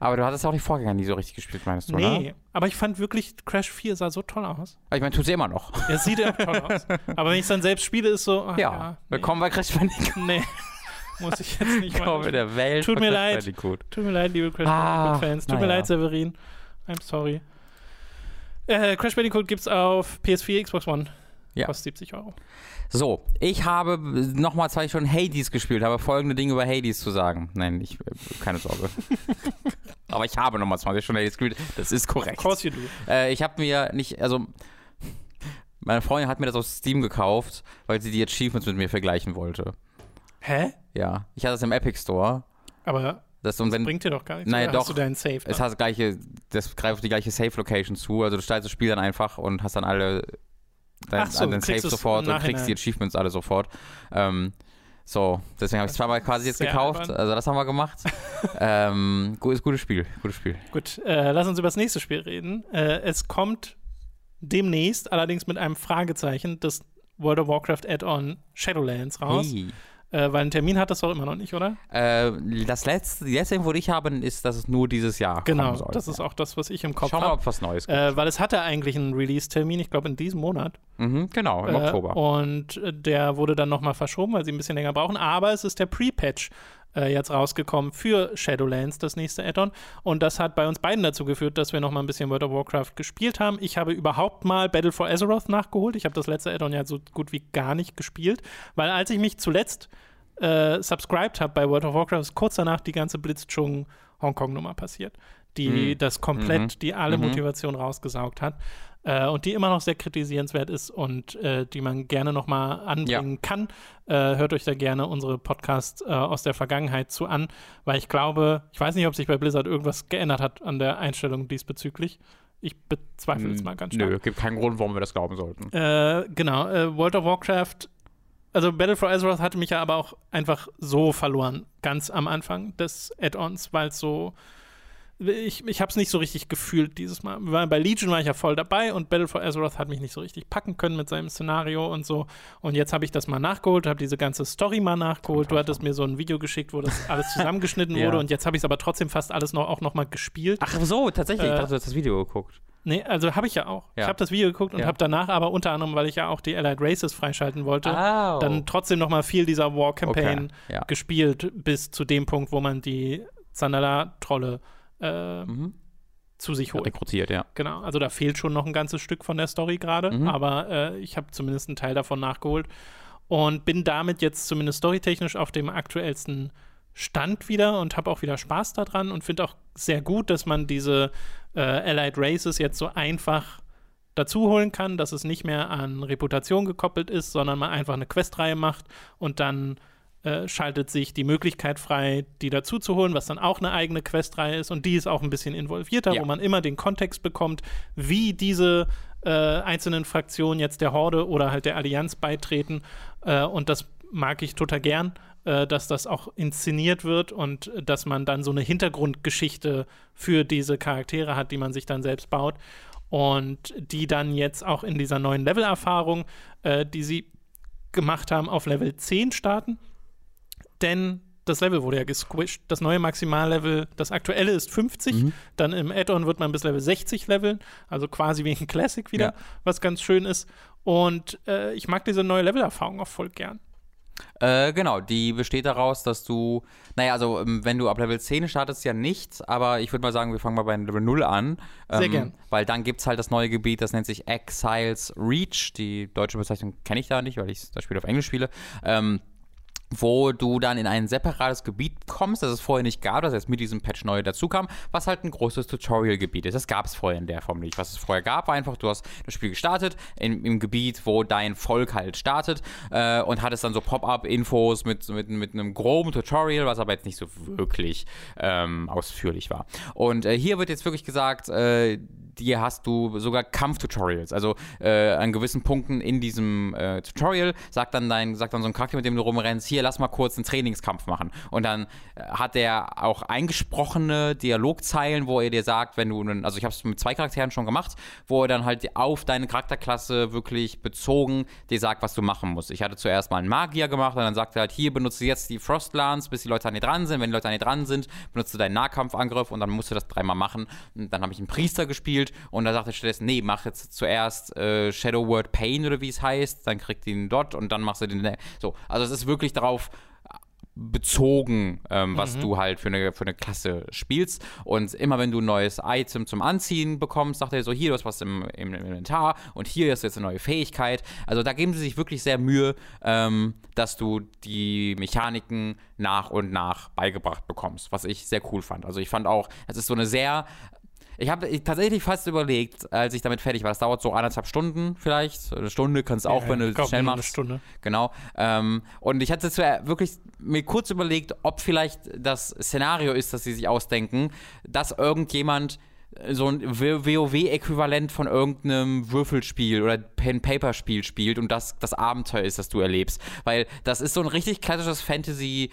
Aber du hattest auch die Vorgänger nie so richtig gespielt, meinst du, nee, oder? aber ich fand wirklich, Crash 4 sah so toll aus. Ich meine, tut sie immer noch. Er sieht ja auch toll aus. Aber wenn ich es dann selbst spiele, ist so, ach, Ja. ja, nee, Willkommen bei Crash Bandicoot. nee, muss ich jetzt nicht mal. in der Welt Tut mir leid. Bandicoot. Tut mir leid, liebe Crash Ah, Bandicoot-Fans. Tut mir naja. leid, Severin. I'm sorry. Äh, Crash Bandicoot gibt's auf PS4, Xbox One. Ja. Kostet 70 Euro. So, ich habe nochmal zwei schon Hades gespielt, habe folgende Dinge über Hades zu sagen. Nein, ich, äh, keine Sorge. Aber ich habe nochmal 20 Stunden Hades gespielt, das ist Of korrekt. course you do. Äh, ich habe mir nicht, also meine Freundin hat mir das auf Steam gekauft, weil sie die Achievements mit mir vergleichen wollte. Hä? Ja, ich hatte das im Epic Store. Aber Das und wenn bringt dir doch gar nichts. Nein, Oder Hast doch. du deinen Save? es hat das gleiche, das greift auf die gleiche Save Location zu. Also du startest das Spiel dann einfach und hast dann alle dein, so, du Save sofort und kriegst die. Achievements alle sofort. Ähm, so, deswegen habe ich es zweimal quasi jetzt gekauft. albern. Also das haben wir gemacht. ähm, gut, ist gutes Spiel, gutes Spiel. Gut, äh, lass uns über das nächste Spiel reden. Äh, es kommt demnächst, allerdings mit einem Fragezeichen, das World of Warcraft Add-on Shadowlands raus. Hey. Äh, weil einen Termin hat das doch immer noch nicht, oder? Äh, das letzte, die letzte Info, die ich habe, ist, dass es nur dieses Jahr Genau, kommen soll. das ist auch das, was ich im Kopf Schauen wir mal, habe. ob was Neues gibt. Äh, weil es hatte eigentlich einen Release-Termin, ich glaube in diesem Monat. mhm, genau, im Äh, Oktober. Und äh, der wurde dann nochmal verschoben, weil sie ein bisschen länger brauchen. Aber es ist der Pre-Patch äh, jetzt rausgekommen für Shadowlands, das nächste Add-on. Und das hat bei uns beiden dazu geführt, dass wir nochmal ein bisschen World of Warcraft gespielt haben. Ich habe überhaupt mal Battle for Azeroth nachgeholt. Ich habe das letzte Add-on ja so gut wie gar nicht gespielt, weil als ich mich zuletzt äh, subscribed habe bei World of Warcraft, ist kurz danach die ganze Blitzchung Hongkong-Nummer passiert, die Mhm. das komplett, Mhm. die alle Mhm. Motivation rausgesaugt hat äh, und die immer noch sehr kritisierenswert ist und äh, die man gerne nochmal anbringen kann. Äh, hört euch da gerne unsere Podcasts äh, aus der Vergangenheit zu an, weil ich glaube, ich weiß nicht, ob sich bei Blizzard irgendwas geändert hat an der Einstellung diesbezüglich. Ich bezweifle es mal ganz stark. Nö, gibt keinen Grund, warum wir das glauben sollten. Äh, genau, äh, World of Warcraft, also Battle for Azeroth hatte mich ja aber auch einfach so verloren, ganz am Anfang des Add-ons, weil es so. Ich, ich habe es nicht so richtig gefühlt dieses Mal. Bei Legion war ich ja voll dabei und Battle for Azeroth hat mich nicht so richtig packen können mit seinem Szenario und so. Und jetzt habe ich das mal nachgeholt, habe diese ganze Story mal nachgeholt. Du hattest mir so ein Video geschickt, wo das alles zusammengeschnitten Ja. wurde und jetzt habe ich es aber trotzdem fast alles noch auch noch mal gespielt. Ach so, tatsächlich. ich Äh, dachte, du hast das Video geguckt. Nee, also habe ich ja auch. Ja. Ich habe das Video geguckt und Ja. habe danach aber unter anderem, weil ich ja auch die Allied Races freischalten wollte, Oh. dann trotzdem noch mal viel dieser War Campaign Okay, gespielt bis zu dem Punkt, wo man die Zandala-Trolle äh, Mhm. zu sich holt. Rekrutiert, ja. Genau, also da fehlt schon noch ein ganzes Stück von der Story gerade, Mhm. aber äh, ich habe zumindest einen Teil davon nachgeholt und bin damit jetzt zumindest storytechnisch auf dem aktuellsten Stand wieder und habe auch wieder Spaß daran und finde auch sehr gut, dass man diese äh, Allied Races jetzt so einfach dazu holen kann, dass es nicht mehr an Reputation gekoppelt ist, sondern man einfach eine Questreihe macht und dann äh, schaltet sich die Möglichkeit frei, die dazu zu holen, was dann auch eine eigene Questreihe ist und die ist auch ein bisschen involvierter, Ja. wo man immer den Kontext bekommt, wie diese äh, einzelnen Fraktionen jetzt der Horde oder halt der Allianz beitreten äh, und das mag ich total gern, äh, dass das auch inszeniert wird und dass man dann so eine Hintergrundgeschichte für diese Charaktere hat, die man sich dann selbst baut und die dann jetzt auch in dieser neuen Levelerfahrung, äh, die sie gemacht haben, auf Level 10 starten. Denn das Level wurde ja gesquished. Das neue Maximallevel, das aktuelle ist 50. Mhm. Dann im Add-on wird man bis Level 60 leveln. Also quasi wie ein Classic wieder, Ja. was ganz schön ist. Und äh, ich mag diese neue Levelerfahrung auch voll gern. Äh, genau, die besteht daraus, dass du, naja, also ähm, wenn du ab Level 10 startest, ja nicht, aber ich würde mal sagen, wir fangen mal bei Level 0 an. Sehr gern. Weil dann gibt es halt das neue Gebiet, das nennt sich Exiles Reach. Die deutsche Bezeichnung kenne ich da nicht, weil ich das Spiel auf Englisch spiele. Ähm, wo du dann in ein separates Gebiet kommst, das es vorher nicht gab, das jetzt mit diesem Patch neu dazu kam, was halt ein großes Tutorial-Gebiet ist. Das gab es vorher in der Form nicht. Was es vorher gab, war einfach, du hast das Spiel gestartet in, im Gebiet, wo dein Volk halt startet äh, und hattest dann so Pop-Up-Infos mit, mit, mit einem groben Tutorial, was aber jetzt nicht so wirklich ähm, ausführlich war. Und äh, hier wird jetzt wirklich gesagt, äh, hier hast du sogar Kampftutorials. Also äh, an gewissen Punkten in diesem äh, Tutorial sagt dann dein, sagt dann so ein Charakter, mit dem du rumrennst, hier lass mal kurz einen Trainingskampf machen. Und dann äh, hat er auch eingesprochene Dialogzeilen, wo er dir sagt, wenn du einen, also ich habe es mit zwei Charakteren schon gemacht, wo er dann halt auf deine Charakterklasse wirklich bezogen dir sagt, was du machen musst. Ich hatte zuerst mal einen Magier gemacht und dann sagt er halt, hier benutze jetzt die Frostlance, bis die Leute an dir dran sind. Wenn die Leute an dir dran sind, benutze deinen Nahkampfangriff und dann musst du das dreimal machen. Und dann habe ich einen Priester gespielt und da sagt er stattdessen, nee, mach jetzt zuerst äh, Shadow Word Pain oder wie es heißt, dann kriegt ihn dort und dann machst du den. So, also es ist wirklich darauf bezogen, ähm, was mhm. du halt für eine, für eine Klasse spielst. Und immer wenn du ein neues Item zum Anziehen bekommst, sagt er so, hier, du hast was im, im Inventar und hier ist jetzt eine neue Fähigkeit. Also da geben sie sich wirklich sehr Mühe, ähm, dass du die Mechaniken nach und nach beigebracht bekommst, was ich sehr cool fand. Also ich fand auch, es ist so eine sehr ich habe tatsächlich fast überlegt, als ich damit fertig war, das dauert so anderthalb Stunden vielleicht. Eine Stunde kannst du auch, ja, wenn du schnell machst. Eine Stunde. Genau. Ähm, und ich hatte wirklich mir kurz überlegt, ob vielleicht das Szenario ist, das sie sich ausdenken, dass irgendjemand so ein WoW-Äquivalent von irgendeinem Würfelspiel oder Pen-Paper-Spiel spielt und das das Abenteuer ist, das du erlebst. Weil das ist so ein richtig klassisches Fantasy,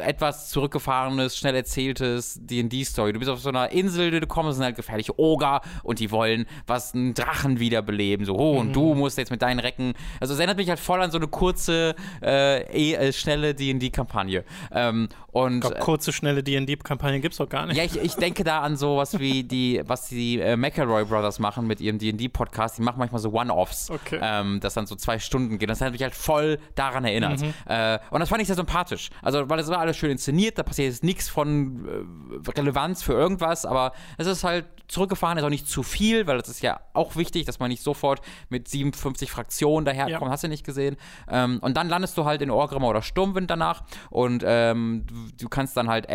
etwas zurückgefahrenes, schnell erzähltes D&D-Story. Du bist auf so einer Insel, du kommst, sind halt gefährliche Oger und die wollen was einen Drachen wiederbeleben. So, oh, mhm. und du musst jetzt mit deinen Recken. Also es erinnert mich halt voll an so eine kurze, äh, eh, äh, schnelle D&D-Kampagne. Ähm, und, ich glaube, kurze, schnelle D&D-Kampagne gibt es doch gar nicht. Ja, ich, ich denke da an sowas wie die was die äh, McElroy Brothers machen mit ihrem D&D-Podcast, die machen manchmal so One-Offs, okay. ähm, das dann so zwei Stunden geht. Das hat mich halt voll daran erinnert. Mhm. Äh, und das fand ich sehr sympathisch. Also, weil es war alles schön inszeniert, da passiert jetzt nichts von äh, Relevanz für irgendwas, aber es ist halt zurückgefahren, ist auch nicht zu viel, weil das ist ja auch wichtig, dass man nicht sofort mit 57 Fraktionen daherkommt, ja. hast du nicht gesehen. Ähm, und dann landest du halt in Orgrimmar oder Sturmwind danach und ähm, du, du kannst dann halt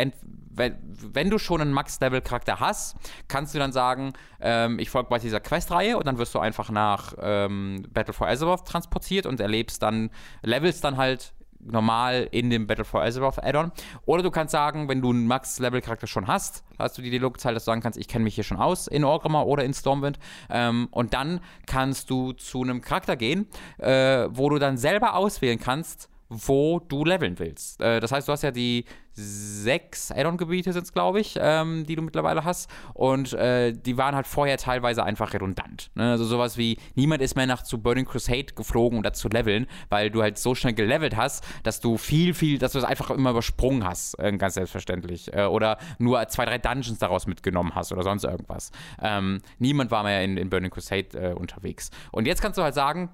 wenn, wenn du schon einen Max-Level-Charakter hast, kannst du dann sagen, ähm, ich folge bei dieser Questreihe und dann wirst du einfach nach ähm, Battle for Azeroth transportiert und erlebst dann, levelst dann halt normal in dem Battle for Azeroth Add-on. Oder du kannst sagen, wenn du einen Max-Level-Charakter schon hast, hast du die Dialogzahl, dass du sagen kannst, ich kenne mich hier schon aus in Orgrimmar oder in Stormwind. Ähm, und dann kannst du zu einem Charakter gehen, äh, wo du dann selber auswählen kannst, wo du leveln willst. Äh, das heißt, du hast ja die sechs Add-on-Gebiete, sind es, glaube ich, ähm, die du mittlerweile hast. Und äh, die waren halt vorher teilweise einfach redundant. Ne? Also sowas wie, niemand ist mehr nach zu Burning Crusade geflogen, um da zu leveln, weil du halt so schnell gelevelt hast, dass du viel, viel, dass du es einfach immer übersprungen hast, äh, ganz selbstverständlich. Äh, oder nur zwei, drei Dungeons daraus mitgenommen hast oder sonst irgendwas. Ähm, niemand war mehr in, in Burning Crusade äh, unterwegs. Und jetzt kannst du halt sagen,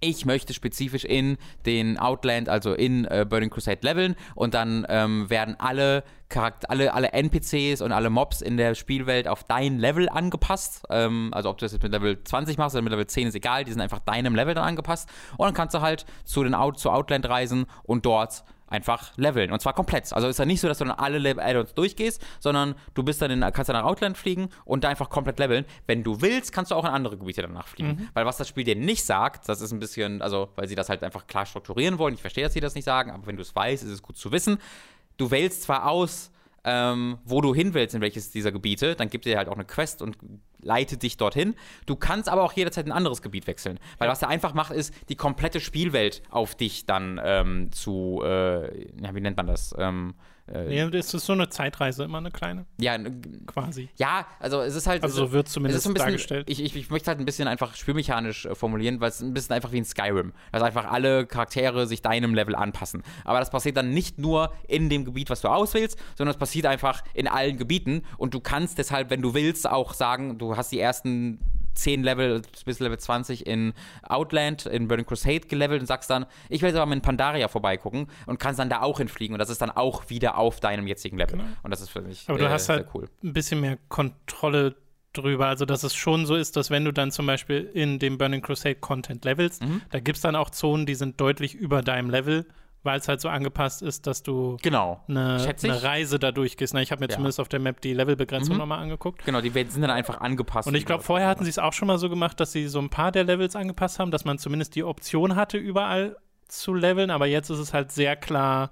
ich möchte spezifisch in den Outland, also in äh, Burning Crusade leveln und dann ähm, werden alle Charakter alle, alle NPCs und alle Mobs in der Spielwelt auf dein Level angepasst. Ähm, also ob du das jetzt mit Level 20 machst oder mit Level 10 ist egal, die sind einfach deinem Level dann angepasst. Und dann kannst du halt zu den Out, zu Outland reisen und dort einfach leveln. Und zwar komplett. Also ist ja nicht so, dass du dann alle Add-ons durchgehst, sondern du bist dann in, kannst dann nach Outland fliegen und da einfach komplett leveln. Wenn du willst, kannst du auch in andere Gebiete danach fliegen. Mhm. Weil was das Spiel dir nicht sagt, das ist ein bisschen, also weil sie das halt einfach klar strukturieren wollen. Ich verstehe, dass sie das nicht sagen, aber wenn du es weißt, ist es gut zu wissen. Du wählst zwar aus, ähm, wo du hin willst, in welches dieser Gebiete, dann gibt dir halt auch eine Quest und leitet dich dorthin. Du kannst aber auch jederzeit ein anderes Gebiet wechseln. Weil was er einfach macht, ist, die komplette Spielwelt auf dich dann ähm, zu, äh, ja, wie nennt man das? Ähm, äh, ja, das ist so eine Zeitreise, immer eine kleine. Ja, quasi. Ja, also es ist halt. Also so wird zumindest bisschen, dargestellt. Ich, ich, ich möchte halt ein bisschen einfach spielmechanisch äh, formulieren, weil es ein bisschen einfach wie ein Skyrim. Dass einfach alle Charaktere sich deinem Level anpassen. Aber das passiert dann nicht nur in dem Gebiet, was du auswählst, sondern es passiert einfach in allen Gebieten. Und du kannst deshalb, wenn du willst, auch sagen, du hast die ersten 10 Level bis Level 20 in Outland, in Burning Crusade gelevelt und sagst dann, ich will jetzt aber mit Pandaria vorbeigucken und kannst dann da auch hinfliegen und das ist dann auch wieder auf deinem jetzigen Level. Genau. Und das ist für mich Aber du äh, hast halt sehr cool. ein bisschen mehr Kontrolle drüber. Also, dass es schon so ist, dass wenn du dann zum Beispiel in dem Burning Crusade Content levelst, Mhm. da gibt es dann auch Zonen, die sind deutlich über deinem Level, weil es halt so angepasst ist, dass du Genau. eine, eine Reise da durchgehst. Na, ich habe mir Ja. zumindest auf der Map die Levelbegrenzung Mhm. nochmal angeguckt. Genau, die sind dann einfach angepasst. Und ich glaube, vorher hatten sie es auch schon mal so gemacht, dass sie so ein paar der Levels angepasst haben, dass man zumindest die Option hatte, überall zu leveln. Aber jetzt ist es halt sehr klar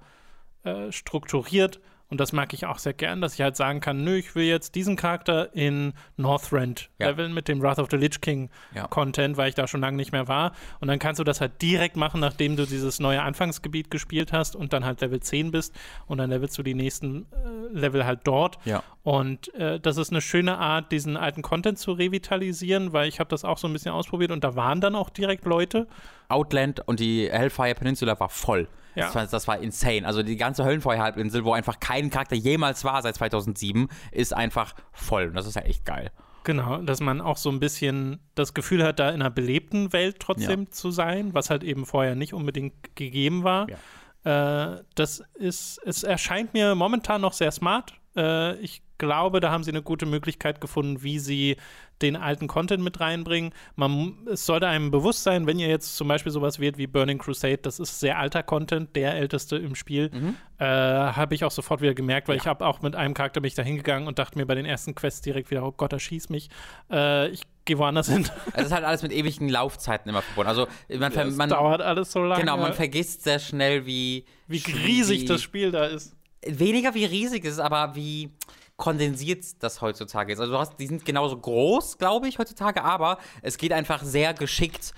äh, strukturiert. Und das mag ich auch sehr gern, dass ich halt sagen kann, nö, ich will jetzt diesen Charakter in Northrend Ja. leveln mit dem Wrath of the Lich King Ja. Content, weil ich da schon lange nicht mehr war. Und dann kannst du das halt direkt machen, nachdem du dieses neue Anfangsgebiet gespielt hast und dann halt Level 10 bist. Und dann levelst du die nächsten äh, Level halt dort. Ja. Und äh, das ist eine schöne Art, diesen alten Content zu revitalisieren, weil ich habe das auch so ein bisschen ausprobiert und da waren dann auch direkt Leute. Outland und die Hellfire Peninsula war voll. Ja. Das, war, das war insane. Also die ganze Höllenfeuer-Halbinsel, wo einfach kein Charakter jemals war seit 2007, ist einfach voll. Und das ist ja echt geil. Genau, dass man auch so ein bisschen das Gefühl hat, da in einer belebten Welt trotzdem zu sein, was halt eben vorher nicht unbedingt gegeben war. Äh, das ist, es erscheint mir momentan noch sehr smart. Äh, ich glaube, da haben sie eine gute Möglichkeit gefunden, wie sie den alten Content mit reinbringen. Man, es sollte einem bewusst sein, wenn ihr jetzt zum Beispiel sowas wählt wie Burning Crusade, das ist sehr alter Content, der älteste im Spiel, äh, habe ich auch sofort wieder gemerkt, weil ich habe auch mit einem Charakter bin ich da hingegangen und dachte mir bei den ersten Quests direkt wieder, oh Gott, er schießt mich. Äh, ich gehe woanders hin. Es ist halt alles mit ewigen Laufzeiten immer verbunden. Also man, Es man dauert alles so lange. genau, man vergisst sehr schnell, wie wie riesig das Spiel da ist. Weniger wie riesig es ist, aber wie kondensiert das heutzutage ist. Also du hast, die sind genauso groß, glaube ich, heutzutage, aber es geht einfach sehr geschickt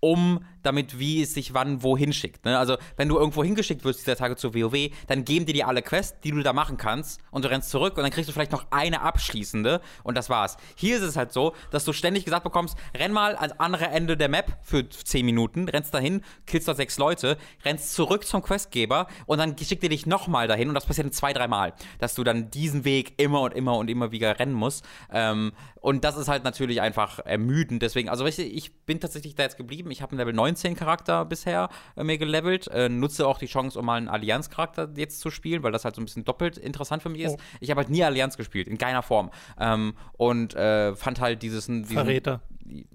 um damit, wie es sich wann wohin schickt. Ne? Also, wenn du irgendwo hingeschickt wirst dieser Tage zur WoW, dann geben die dir alle Quests, die du da machen kannst und du rennst zurück und dann kriegst du vielleicht noch eine abschließende und das war's. Hier ist es halt so, dass du ständig gesagt bekommst, renn mal ans andere Ende der Map für 10 Minuten, rennst dahin, killst dort sechs Leute, rennst zurück zum Questgeber und dann schickt er dich nochmal dahin und das passiert dann zwei, dreimal, dass du dann diesen Weg immer und immer und immer wieder rennen musst. Ähm, und das ist halt natürlich einfach ermüdend. Deswegen, also weißt du, ich bin tatsächlich da jetzt geblieben. Ich habe einen Level 19 Charakter bisher äh, mir gelevelt. Äh, nutze auch die Chance, um mal einen Allianz-Charakter jetzt zu spielen, weil das halt so ein bisschen doppelt interessant für mich ist. Oh. Ich habe halt nie Allianz gespielt, in keiner Form. Ähm, und äh, fand halt dieses. Verräter.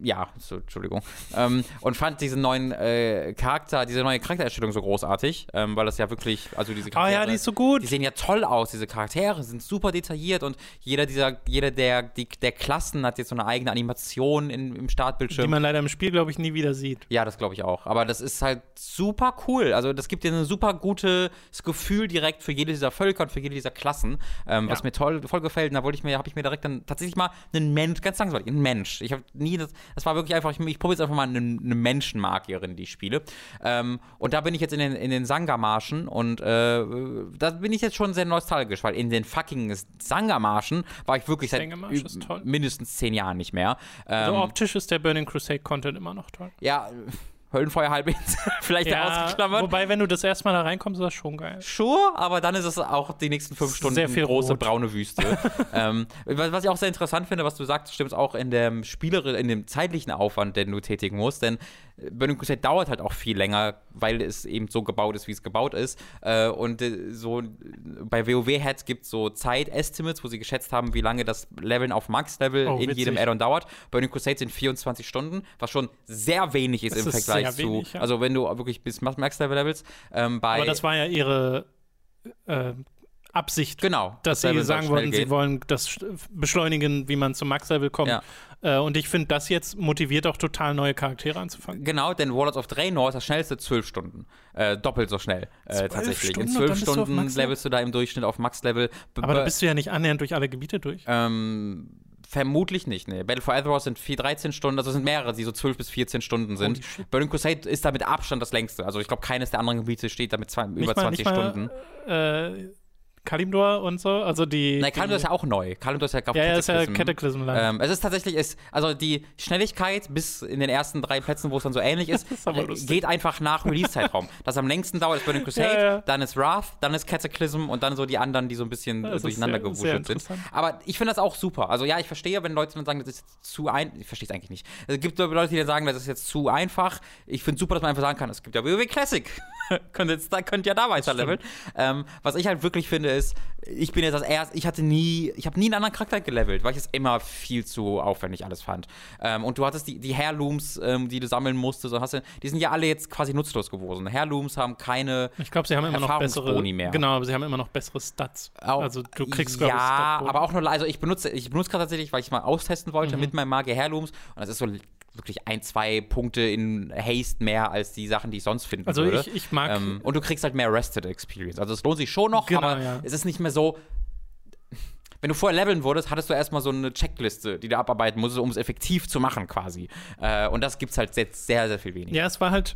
Ja, so, Entschuldigung. ähm, und fand diesen neuen äh, Charakter, diese neue Charaktererstellung so großartig, ähm, weil das ja wirklich, also diese Ah ja, die ist so gut. die sehen ja toll aus, diese Charaktere, sind super detailliert und jeder dieser, jeder der, die, der Klassen hat jetzt so eine eigene Animation in, im Die Startbildschirm. man leider im Spiel, glaube ich, nie wieder sieht. Ja, das glaube ich auch. Aber das ist halt super cool. Also das gibt dir ein super gutes Gefühl direkt für jede dieser Völker und für jede dieser Klassen, ähm, was Ja. mir toll voll gefällt. Und da wollte ich mir, habe ich mir direkt dann tatsächlich mal einen Mensch, ganz langsam, einen Mensch. Ich habe nie, das, das war wirklich einfach, ich, ich probiere jetzt einfach mal eine, eine Menschenmagierin, die ich spiele. Ähm, und da bin ich jetzt in den, in den Sanga-Marschen und äh, da bin ich jetzt schon sehr nostalgisch, weil in den fucking Sanga-Marschen war ich wirklich seit mindestens zehn Jahren nicht mehr. Ähm, So optisch ist der Burning Crusade Content immer noch toll. ja, Höllenfeuer Halbinsel, vielleicht ausgeklammert. wobei, wenn du das erste Mal da reinkommst, ist das schon geil. Sure, aber dann ist es auch die nächsten fünf Stunden Sehr viel große rot. braune Wüste. ähm, was was ich auch sehr interessant finde, was du sagst, stimmt auch in dem Spieler, in dem zeitlichen Aufwand, den du tätigen musst, denn Burning Crusade dauert halt auch viel länger, weil es eben so gebaut ist, wie es gebaut ist. Äh, und äh, so bei WoW-Heads gibt es so Zeit-Estimates, wo sie geschätzt haben, wie lange das Leveln auf Max-Level Oh, in witzig. jedem Add-on dauert. Burning Crusade sind 24 Stunden, was schon sehr wenig ist Das im ist Vergleich zu. wenig, ja. Also wenn du wirklich bis Max-Level levelst. Ähm, bei, Aber das war ja ihre äh, Absicht, genau, dass das sie sagen wollten, sie wollen das sch- beschleunigen, wie man zum Max-Level kommt. Ja. Äh, und ich finde, das jetzt motiviert auch total neue Charaktere anzufangen. Genau, denn Warlords of Draenor ist das schnellste zwölf Stunden. Äh, doppelt so schnell, äh, tatsächlich. Stunden In zwölf du Stunden Max-Level? levelst du da im Durchschnitt auf Max-Level. Aber da bist du ja nicht annähernd durch alle Gebiete durch. ähm, vermutlich nicht, ne. Battle for Azeroth sind 4, 13 Stunden, also es sind mehrere, die so 12 bis 14 Stunden sind. Shit. Burning Crusade ist da mit Abstand das längste. Also ich glaube, keines der anderen Gebiete steht da mit zwei, über mal- 20 nicht mal, Stunden. Äh, Kalimdor und so. Also die. Nein, Kalimdor ist ja auch neu. Kalimdor ist ja Ja, ja, ist ja Cataclysm-Land. Ähm, es ist tatsächlich, ist, also die Schnelligkeit bis in den ersten drei Plätzen, wo es dann so ähnlich ist, ist äh, geht einfach nach Release-Zeitraum. das am längsten dauert ist Burning Crusade, Ja, ja. dann ist Wrath, dann ist Cataclysm und dann so die anderen, die so ein bisschen Das durcheinander sehr- sehr gewuschelt sind. Aber ich finde das auch super. Also ja, ich verstehe, wenn Leute dann sagen, das ist zu ein. Ich verstehe es eigentlich nicht. Es gibt Leute, die dann sagen, das ist jetzt zu einfach. Ich finde super, dass man einfach sagen kann, es gibt ja WoW Classic. könnt, jetzt, da, könnt ihr da weiter leveln. Ähm, was ich halt wirklich finde, ist, ich bin jetzt das erste, ich hatte nie, ich habe nie einen anderen Charakter gelevelt, weil ich es immer viel zu aufwendig alles fand. Ähm, und du hattest die, die Heirlooms, ähm, die du sammeln musstest, und hast du, die sind ja alle jetzt quasi nutzlos geworden. Heirlooms haben keine ich glaube, sie haben immer noch bessere. Mehr. Genau, aber sie haben immer noch bessere Stats. Auch- also du kriegst, glaube Ja, aber auch nur, also ich benutze, ich benutze gerade tatsächlich, weil ich mal austesten Mhm. wollte mit meinem Magier Heirlooms und das ist so wirklich ein, zwei Punkte in Haste mehr als die Sachen, die ich sonst finden Also würde. ich, ich mag. ähm, und du kriegst halt mehr Rested Experience. Also es lohnt sich schon noch, Genau, aber ja. es ist nicht mehr so. Wenn du vorher leveln wurdest, hattest du erstmal so eine Checkliste, die du abarbeiten musstest, um es effektiv zu machen, quasi. Äh, und das gibt's halt jetzt sehr, sehr viel weniger. Ja, es war halt,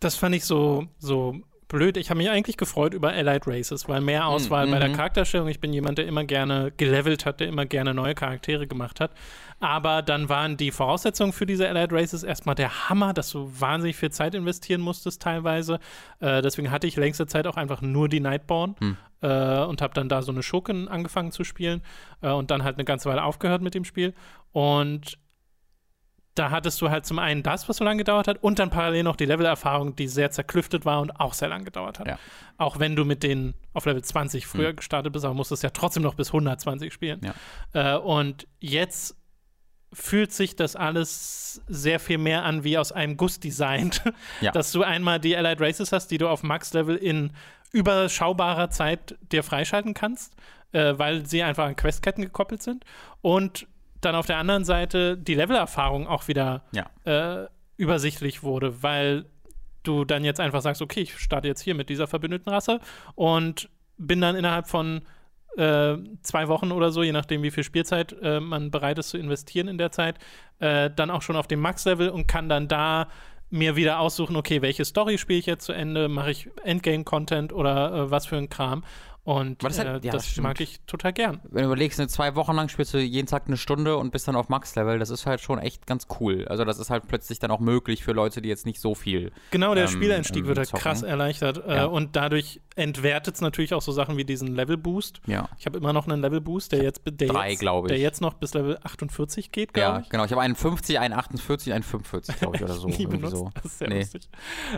das fand ich so, so blöd. Ich habe mich eigentlich gefreut über Allied Races, weil mehr Auswahl bei der mhm. Charakterstellung. Ich bin jemand, der immer gerne gelevelt hat, der immer gerne neue Charaktere gemacht hat. Aber dann waren die Voraussetzungen für diese Allied Races erstmal der Hammer, dass du wahnsinnig viel Zeit investieren musstest teilweise. Äh, deswegen hatte ich längste Zeit auch einfach nur die Nightborn Hm. äh, und habe dann da so eine Schurken angefangen zu spielen äh, und dann halt eine ganze Weile aufgehört mit dem Spiel. Und da hattest du halt zum einen das, was so lange gedauert hat, und dann parallel noch die Levelerfahrung, die sehr zerklüftet war und auch sehr lange gedauert hat. Ja. Auch wenn du mit denen auf Level 20 früher gestartet bist, aber musstest ja trotzdem noch bis 120 spielen. Ja. Äh, und jetzt fühlt sich das alles sehr viel mehr an wie aus einem Guss designt, Ja. dass du einmal die Allied Races hast, die du auf Max-Level in überschaubarer Zeit dir freischalten kannst, äh, weil sie einfach an Questketten gekoppelt sind und dann auf der anderen Seite die Levelerfahrung auch wieder Ja. äh, übersichtlich wurde, weil du dann jetzt einfach sagst, okay, ich starte jetzt hier mit dieser verbündeten Rasse und bin dann innerhalb von äh, zwei Wochen oder so, je nachdem, wie viel Spielzeit äh, man bereit ist zu investieren in der Zeit, äh, dann auch schon auf dem Max-Level und kann dann da mir wieder aussuchen, okay, welche Story spiele ich jetzt zu Ende, mache ich Endgame-Content oder äh, was für ein Kram. Und das halt- äh, ja, das das mag ich total gern. Wenn du überlegst, ne, zwei Wochen lang spielst du jeden Tag eine Stunde und bist dann auf Max-Level, das ist halt schon echt ganz cool. Also das ist halt plötzlich dann auch möglich für Leute, die jetzt nicht so viel. Genau, der ähm, Spieleinstieg wird halt zocken. krass erleichtert. Äh, Ja. und dadurch entwertet es natürlich auch so Sachen wie diesen Level-Boost. Ja. Ich habe immer noch einen Level-Boost, der jetzt, der, drei, jetzt, der jetzt noch bis Level 48 geht, glaube Ja, ich. genau. Ich habe einen 50, einen 48, einen 45, glaube ich, oder so. Nie benutzt. so. Das ist sehr Nee. lustig.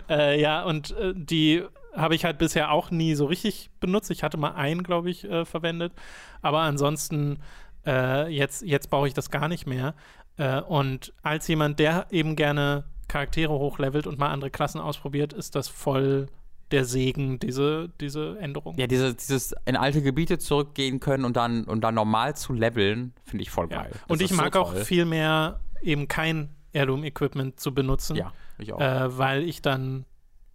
Äh, ja, und äh, die habe ich halt bisher auch nie so richtig benutzt. Ich hatte mal einen, glaube ich, äh, verwendet. Aber ansonsten, äh, jetzt, jetzt brauche ich das gar nicht mehr. Äh, und als jemand, der eben gerne Charaktere hochlevelt und mal andere Klassen ausprobiert, ist das voll der Segen, diese, diese Änderung. Ja, diese, dieses in alte Gebiete zurückgehen können und dann, und dann normal zu leveln, finde ich voll Ja. geil. Das Und ich ist so mag auch viel mehr eben kein Heirloom-Equipment zu benutzen. Ja, ich auch. äh, weil ich dann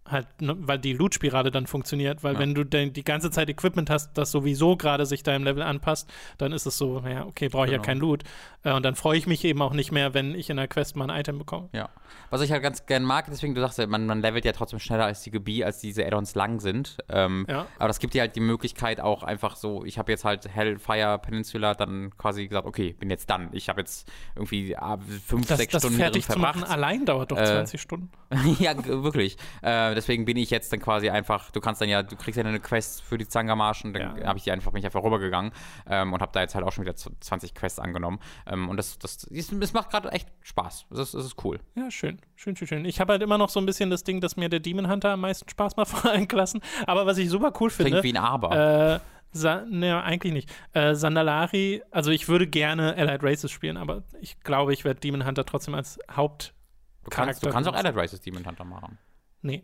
halt, ne, weil die Loot-Spirale dann funktioniert, weil Ja. wenn du denn die ganze Zeit Equipment hast, das sowieso gerade sich deinem Level anpasst, dann ist es so, naja, okay, brauche ich ja Genau. kein Loot. Äh, und dann freue ich mich eben auch nicht mehr, wenn ich in der Quest mal ein Item bekomme. Ja. Was ich halt ganz gern mag, deswegen, du sagst ja, man, man levelt ja trotzdem schneller als die Gebiete, als diese Add-ons lang sind. Ähm, Ja. Aber das gibt dir halt die Möglichkeit auch einfach so, ich habe jetzt halt Hellfire Peninsula dann quasi gesagt, okay, bin jetzt dann. Ich habe jetzt irgendwie ah, fünf, Das, sechs das Stunden fertig drin zu machen verbracht. allein dauert doch Äh, 20 Stunden. ja, wirklich. Äh, deswegen bin ich jetzt dann quasi einfach, du kannst dann ja, du kriegst ja eine Quest für die Zangamarschen, dann Ja. habe ich die einfach, bin ich einfach rübergegangen ähm, und habe da jetzt halt auch schon wieder z- 20 Quests angenommen. Ähm, und das, das, es macht gerade echt Spaß. Das ist, das ist cool. Ja, schön, schön, schön, schön. Ich habe halt immer noch so ein bisschen das Ding, dass mir der Demon Hunter am meisten Spaß macht von allen Klassen. Aber was ich super cool finde, Klingt wie ein Aber. Äh, Sa ne, eigentlich nicht. Äh, Sandalari, also ich würde gerne Allied Races spielen, aber ich glaube, ich werde Demon Hunter trotzdem als Haupt. du kannst, du kannst auch. Allied Races Demon Hunter machen. Nee,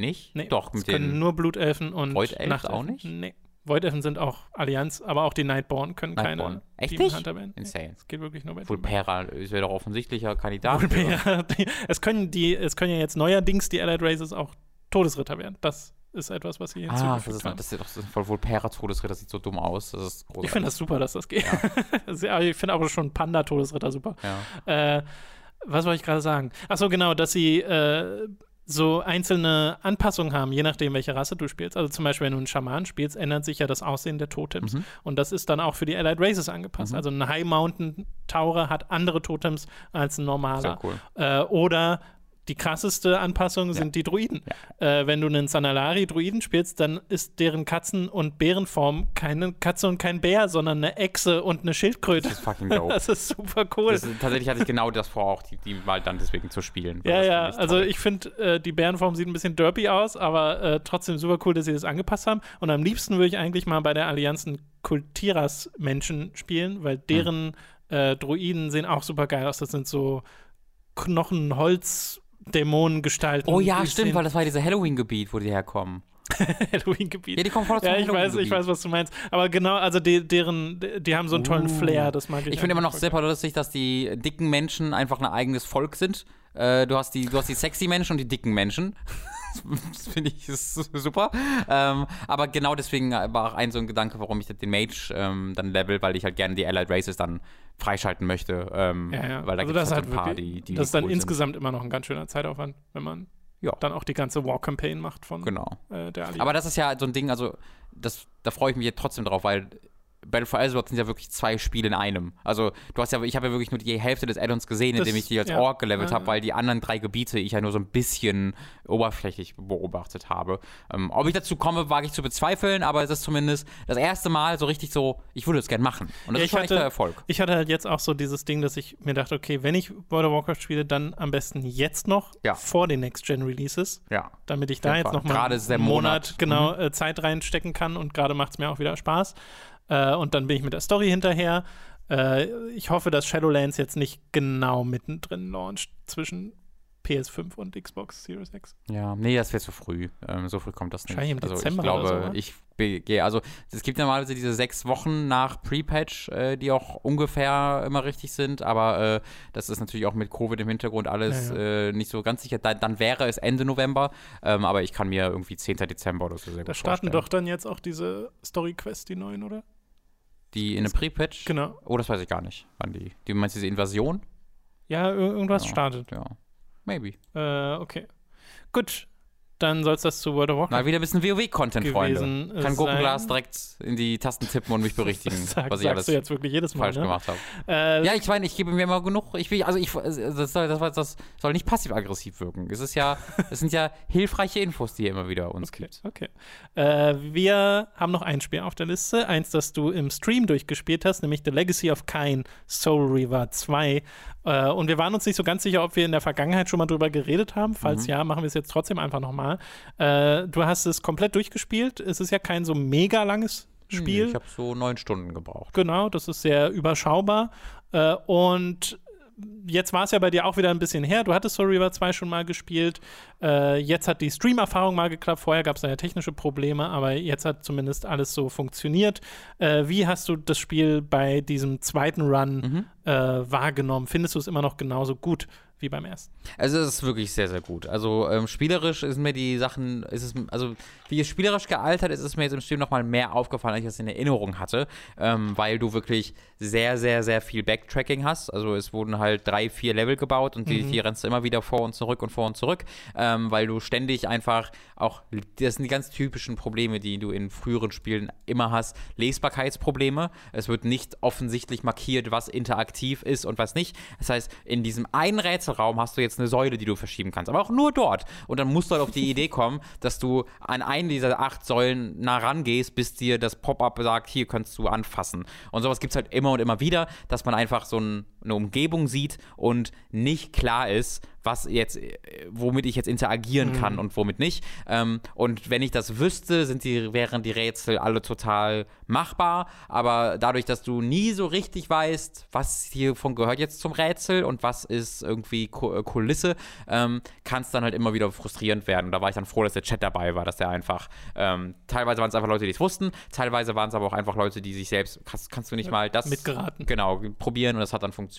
Nicht? nee. Doch, es mit können den. nur Blutelfen und Voidelfen Nachtelfen. auch nicht? Nee. Voidelfen sind auch Allianz, aber auch die Nightborn können Nightborn. keine Echt Demon nicht? Hunter werden. Nee, Insane. Es geht wirklich nur bei Demon Vulpera ist ja doch offensichtlicher Kandidat. Vulpera. Es, können die, es können ja jetzt neuerdings die Allied Races auch Todesritter werden. Das ist etwas, was sie Ah, das ist, haben. das ist doch voll Vulpera-Todesritter, sieht so dumm aus. Ich finde das super, dass das geht. Ja. ich finde aber schon Panda-Todesritter super. Ja. Äh, was wollte ich gerade sagen? Achso, genau, dass sie äh, so einzelne Anpassungen haben, je nachdem, welche Rasse du spielst. Also zum Beispiel, wenn du einen Schaman spielst, ändert sich ja das Aussehen der Totems. Mhm. Und das ist dann auch für die Allied Races angepasst. Also ein High Mountain Taurer hat andere Totems als ein normaler. Sehr cool. Äh, oder die krasseste Anpassung sind die Druiden. Äh, wenn du einen Sanalari-Druiden spielst, dann ist deren Katzen- und Bärenform keine Katze und kein Bär, sondern eine Echse und eine Schildkröte. Das ist fucking dope. Das ist super cool. Das, tatsächlich hatte ich genau das vor, auch die, die mal dann deswegen zu spielen. ja, ja, also toll. ich finde, äh, die Bärenform sieht ein bisschen derpy aus, aber äh, trotzdem super cool, dass sie das angepasst haben. Und am liebsten würde ich eigentlich mal bei der Allianz einen Kultiras-Menschen spielen, weil deren äh, Druiden sehen auch super geil aus. Das sind so Knochenholz-Dämonengestalten. Oh ja, stimmt, weil das war dieses Halloween-Gebiet, wo die herkommen. Halloween-Gebiet. Ja, die kommen voll aus dem Ja, ich weiß, ich weiß, was du meinst. Aber genau, also die, deren, die haben so einen tollen Uh. Flair, das mag ich. Ich finde immer noch sehr lustig, dass die dicken Menschen einfach ein eigenes Volk sind. Äh, du, hast die, du hast die sexy Menschen und die dicken Menschen. das finde ich ist super. Ähm, aber genau deswegen war auch ein so ein Gedanke, warum ich den Mage ähm, dann level, weil ich halt gerne die Allied Races dann freischalten möchte. Ähm, Ja, ja. Weil da also das halt ein paar, wirklich, die, die das ist dann cool sind. insgesamt immer noch ein ganz schöner Zeitaufwand, wenn man Ja. dann auch die ganze War-Campaign macht von Genau. äh, der Allianz. Aber das ist ja so ein Ding, also das, da freue ich mich jetzt trotzdem drauf, weil Battle for Azeroth sind ja wirklich zwei Spiele in einem. Also du hast ja, ich habe ja wirklich nur die Hälfte des Addons gesehen, Das- indem ich die als ja. Ork gelevelt Ja, habe, weil die anderen drei Gebiete ich ja nur so ein bisschen oberflächlich beobachtet habe. Ähm, ob ich dazu komme, wage ich zu bezweifeln, aber es ist zumindest das erste Mal so richtig so, ich würde es gern machen. Und das Ja, ist schon hatte- Erfolg. Ich hatte halt jetzt auch so dieses Ding, dass ich mir dachte, okay, wenn ich World of Warcraft spiele, dann am besten jetzt noch vor den Next-Gen-Releases, Ja. damit ich da jetzt Fall. noch mal Gerade ist der einen Monat, Monat. Mhm. genau äh, Zeit reinstecken kann und gerade macht es mir auch wieder Spaß. Äh, und dann bin ich mit der Story hinterher. Äh, ich hoffe, dass Shadowlands jetzt nicht genau mittendrin launcht zwischen PS5 und Xbox Series X. Ja, nee, das wäre zu früh. Ähm, so früh kommt das nicht. Wahrscheinlich im also Dezember ich glaube, oder so, oder? ich gehe, also es gibt normalerweise diese sechs Wochen nach Pre-Patch, äh, die auch ungefähr immer richtig sind, aber äh, das ist natürlich auch mit Covid im Hintergrund alles Ja, Äh, nicht so ganz sicher. Da, dann wäre es Ende November, ähm, aber ich kann mir irgendwie 10. Dezember oder so sehr Da starten vorstellen. doch dann jetzt auch diese Story-Quests, die neuen, oder? Die in einem Pre-Patch? Genau. Oh, das weiß ich gar nicht. Wann die? Die meinst du diese Invasion? Ja, ir- irgendwas Ja. startet. Ja. Maybe. Äh, okay. Gut. Dann soll es das zu World of Warcraft Mal wieder ein bisschen WoW-Content, Freunde. Kann Gurkenglas direkt in die Tasten tippen und mich berichtigen, sag, was ich alles jetzt wirklich jedes Mal, falsch ne? gemacht habe. Äh, Ja, ich meine, ich gebe mir immer genug. Ich will, also ich, das soll, das, das soll nicht passiv-aggressiv wirken. Es ist ja, es sind ja hilfreiche Infos, die ihr immer wieder uns Okay, gibt. okay. Äh, wir haben noch ein Spiel auf der Liste. Eins, das du im Stream durchgespielt hast, nämlich The Legacy of Kain Soul Reaver 2. Äh, und wir waren uns nicht so ganz sicher, ob wir in der Vergangenheit schon mal drüber geredet haben. Falls Mhm. ja, machen wir es jetzt trotzdem einfach nochmal. Äh, du hast es komplett durchgespielt. Es ist ja kein so mega langes Spiel. Ich habe so neun Stunden gebraucht. Genau, das ist sehr überschaubar. Äh, und jetzt war es ja bei dir auch wieder ein bisschen her. Du hattest Soul Reaver 2 schon mal gespielt. Äh, jetzt hat die Stream-Erfahrung mal geklappt. Vorher gab es da ja technische Probleme, aber jetzt hat zumindest alles so funktioniert. Äh, wie hast du das Spiel bei diesem zweiten Run Mhm. äh, wahrgenommen? Findest du es immer noch genauso gut wie beim ersten? Also es ist wirklich sehr, sehr gut. Also ähm, spielerisch ist mir die Sachen, ist es, also wie es spielerisch gealtert ist, ist mir jetzt im Stream nochmal mehr aufgefallen, als ich das in Erinnerung hatte, ähm, weil du wirklich sehr, sehr, sehr viel Backtracking hast. Also es wurden halt drei, vier Level gebaut und die, die rennst du immer wieder vor und zurück und vor und zurück, ähm, weil du ständig einfach auch, das sind die ganz typischen Probleme, die du in früheren Spielen immer hast, Lesbarkeitsprobleme. Es wird nicht offensichtlich markiert, was interaktiv ist und was nicht. Das heißt, in diesem einen Rätselraum hast du jetzt eine Säule, die du verschieben kannst, aber auch nur dort. Und dann musst du halt auf die Idee kommen, dass du an einen dieser acht Säulen nah rangehst, bis dir das Pop-up sagt, hier kannst du anfassen. Und sowas gibt es halt immer und immer wieder, dass man einfach so ein, eine Umgebung sieht und nicht klar ist, was jetzt, äh, womit ich jetzt interagieren kann und womit nicht. Ähm, und wenn ich das wüsste, sind die, wären die Rätsel alle total machbar. Aber dadurch, dass du nie so richtig weißt, was hiervon gehört jetzt zum Rätsel und was ist irgendwie äh, Kulisse, ähm, kann es dann halt immer wieder frustrierend werden. Und da war ich dann froh, dass der Chat dabei war, dass der einfach, ähm, teilweise waren es einfach Leute, die es wussten, teilweise waren es aber auch einfach Leute, die sich selbst, kannst, kannst du nicht mal das mitgeraten. Genau, probieren und das hat dann funktioniert.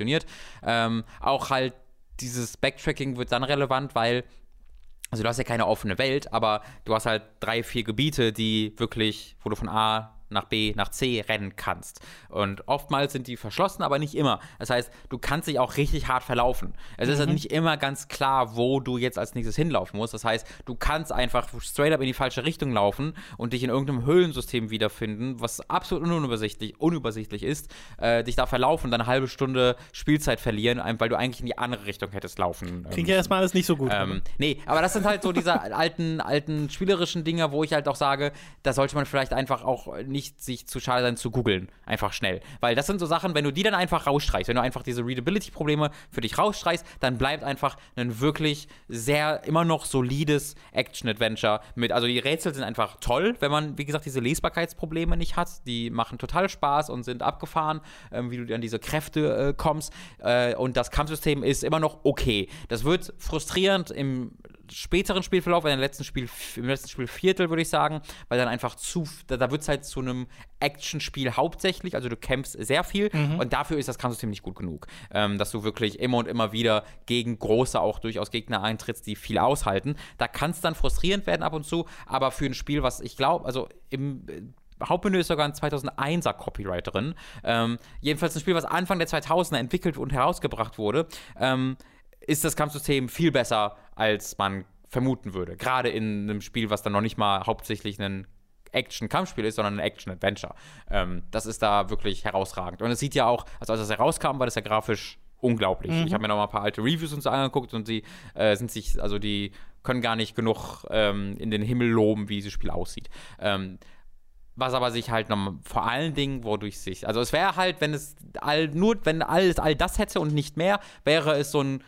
Ähm, auch halt dieses Backtracking wird dann relevant, weil also du hast ja keine offene Welt, aber du hast halt drei, vier Gebiete, die wirklich, wo du von A nach B, nach C rennen kannst. Und oftmals sind die verschlossen, aber nicht immer. Das heißt, du kannst dich auch richtig hart verlaufen. Es ist halt nicht immer ganz klar, wo du jetzt als nächstes hinlaufen musst. Das heißt, du kannst einfach straight up in die falsche Richtung laufen und dich in irgendeinem Höhlensystem wiederfinden, was absolut unübersichtlich, unübersichtlich ist, äh, dich da verlaufen, dann eine halbe Stunde Spielzeit verlieren, weil du eigentlich in die andere Richtung hättest laufen. Klingt ja erstmal alles nicht so gut. Ähm, nee, aber das sind halt so diese alten, alten spielerischen Dinger, wo ich halt auch sage, da sollte man vielleicht einfach auch nicht sich zu schade sein zu googeln, einfach schnell. Weil das sind so Sachen, wenn du die dann einfach rausstreichst, wenn du einfach diese Readability-Probleme für dich rausstreichst, dann bleibt einfach ein wirklich sehr, immer noch solides Action-Adventure mit, also die Rätsel sind einfach toll, wenn man, wie gesagt, diese Lesbarkeitsprobleme nicht hat. Die machen total Spaß und sind abgefahren, ähm, wie du an diese Kräfte äh, kommst. Äh, und das Kampfsystem ist immer noch okay. Das wird frustrierend im späteren Spielverlauf, in letzten Spiel, im letzten Spielviertel, würde ich sagen, weil dann einfach zu, da, da wird es halt zu einem Actionspiel hauptsächlich, also du kämpfst sehr viel und dafür ist das Kampfsystem nicht gut genug, ähm, dass du wirklich immer und immer wieder gegen große, auch durchaus Gegner eintrittst, die viel aushalten. Da kann es dann frustrierend werden ab und zu, aber für ein Spiel, was ich glaube, also im äh, Hauptmenü ist sogar ein 2001er Copyright drin. Ähm, jedenfalls ein Spiel, was Anfang der 2000er entwickelt und herausgebracht wurde, ähm, ist das Kampfsystem viel besser, als man vermuten würde. Gerade in einem Spiel, was dann noch nicht mal hauptsächlich ein Action-Kampfspiel ist, sondern ein Action-Adventure. Ähm, das ist da wirklich herausragend. Und es sieht ja auch, also als das herauskam, war das ja grafisch unglaublich. Ich habe mir noch mal ein paar alte Reviews und so angeguckt und sie äh, sind sich, also die können gar nicht genug ähm, in den Himmel loben, wie dieses Spiel aussieht. Ähm, was aber sich halt noch, vor allen Dingen, wodurch sich, also es wäre halt, wenn es all, nur, wenn alles all das hätte und nicht mehr, wäre es so ein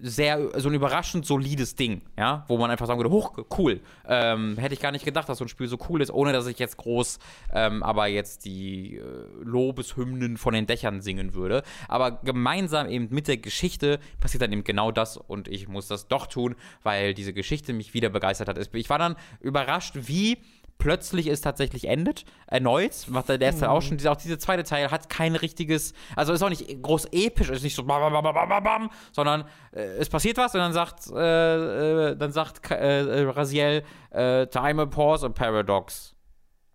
sehr, so ein überraschend solides Ding, ja, wo man einfach sagen würde, hoch, cool. Ähm, hätte ich gar nicht gedacht, dass so ein Spiel so cool ist, ohne dass ich jetzt groß, ähm, aber jetzt die äh, Lobeshymnen von den Dächern singen würde. Aber gemeinsam eben mit der Geschichte passiert dann eben genau das und ich muss das doch tun, weil diese Geschichte mich wieder begeistert hat. Ich war dann überrascht, wie plötzlich es tatsächlich endet, erneut, macht der erste auch schon, auch dieser zweite Teil hat kein richtiges, also ist auch nicht groß episch, ist nicht so bam, bam, bam, bam, bam, bam, sondern äh, es passiert was und dann sagt, äh, äh, dann sagt äh, äh, Raziel, äh, Time a Pause, a Paradox.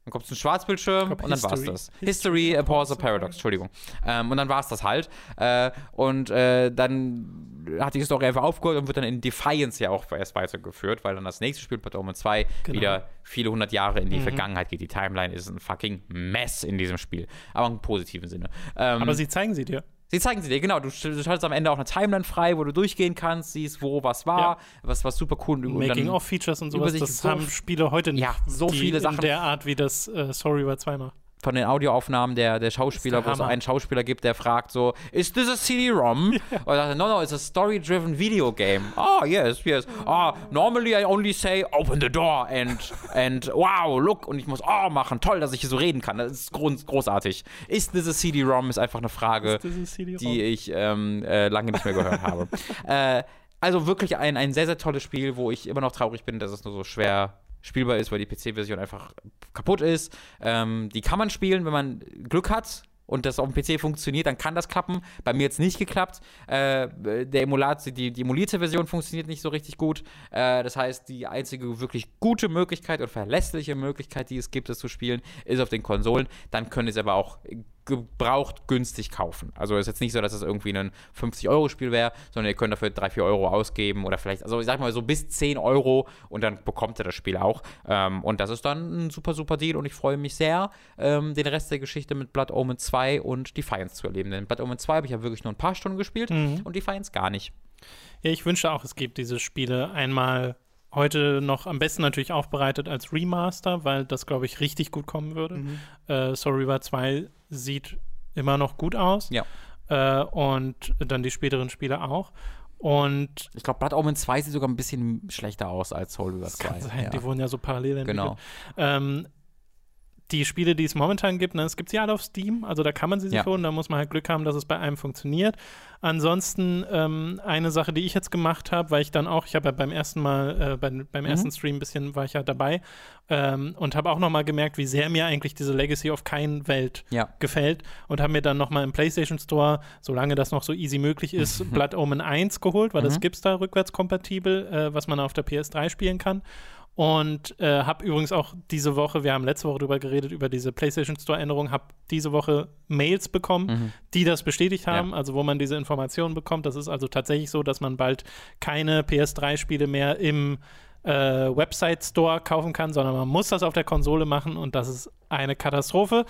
Dann kommt ein Schwarzbildschirm glaub, und dann war's History. das. History, History, a a Pause, Paradox, Entschuldigung. Ähm, und dann war's das halt. Äh, und äh, dann hat die Story einfach aufgehört und wird dann in Defiance ja auch erst weitergeführt, weil dann das nächste Spiel, Omen 2, Genau. wieder viele hundert Jahre in die Mhm. Vergangenheit geht. Die Timeline ist ein fucking Mess in diesem Spiel. Aber im positiven Sinne. Ähm, Aber sie zeigen sie dir. Sie zeigen sie dir, genau. Du, sch- du schaltest am Ende auch eine Timeline frei, wo du durchgehen kannst, siehst, wo was war, Ja. was, was super cool. Making-of-Features und sowas, das so- haben Spiele heute nicht. Ja, so viele Sachen. In der Art, wie das äh, Sorry war zweimal. Von den Audioaufnahmen der, der Schauspieler, wo ist es einen Schauspieler gibt, der fragt so, is this a CD-ROM? Und er sagt, no, no, it's a story-driven video game. Ah, yes, yes. Ah, normally I only say, open the door and, and wow, look. Und ich muss, oh, machen, toll, dass ich hier so reden kann. Das ist groß, großartig. Is this a CD-ROM? Ist einfach eine Frage, ist die ich ähm, äh, lange nicht mehr gehört habe. äh, also wirklich ein, ein sehr, sehr tolles Spiel, wo ich immer noch traurig bin, dass es nur so schwer spielbar ist, weil die PC-Version einfach kaputt ist. Ähm, die kann man spielen, wenn man Glück hat und das auf dem PC funktioniert, dann kann das klappen. Bei mir jetzt nicht geklappt. Äh, der Emulat, die, die emulierte Version funktioniert nicht so richtig gut. Äh, das heißt, die einzige wirklich gute Möglichkeit und verlässliche Möglichkeit, die es gibt, es zu spielen, ist auf den Konsolen. Dann können es aber auch gebraucht günstig kaufen. Also ist jetzt nicht so, dass es irgendwie ein 50-Euro-Spiel wäre, sondern ihr könnt dafür 3, 4 Euro ausgeben oder vielleicht, also ich sag mal so bis 10 Euro und dann bekommt ihr das Spiel auch. Ähm, und das ist dann ein super, super Deal und ich freue mich sehr, ähm, den Rest der Geschichte mit Blood Omen 2 und Defiance zu erleben. Denn Blood Omen 2 habe ich ja wirklich nur ein paar Stunden gespielt Mhm. und Defiance gar nicht. Ja, ich wünschte auch, es gibt diese Spiele einmal heute noch am besten natürlich aufbereitet als Remaster, weil das, glaube ich, richtig gut kommen würde. Äh, Soul River 2 sieht immer noch gut aus. Ja. Äh, und dann die späteren Spiele auch. Und Ich glaube, Blood Omen 2 sieht sogar ein bisschen schlechter aus als Soul River das 2. kann sein, ja. die wurden ja so parallel entwickelt. Genau. Ähm, die Spiele, die es momentan gibt, ne, es gibt sie alle auf Steam, also da kann man sie sich Ja. holen, da muss man halt Glück haben, dass es bei einem funktioniert. Ansonsten ähm, eine Sache, die ich jetzt gemacht habe, weil ich dann auch, ich habe ja beim ersten Mal, äh, beim, beim Mhm. ersten Stream ein bisschen war ich ja dabei ähm, und habe auch nochmal gemerkt, wie sehr mir eigentlich diese Legacy of Kein Welt Ja. gefällt und habe mir dann nochmal im PlayStation Store, solange das noch so easy möglich ist, Blood Omen 1 geholt, weil das Mhm. gibt es da rückwärtskompatibel, äh, was man auf der PS3 spielen kann. Und äh, habe übrigens auch diese Woche, wir haben letzte Woche darüber geredet, über diese PlayStation Store-Änderung, habe diese Woche Mails bekommen, Mhm. die das bestätigt haben, Ja. also wo man diese Informationen bekommt. Das ist also tatsächlich so, dass man bald keine PS3-Spiele mehr im äh, Website-Store kaufen kann, sondern man muss das auf der Konsole machen und das ist eine Katastrophe.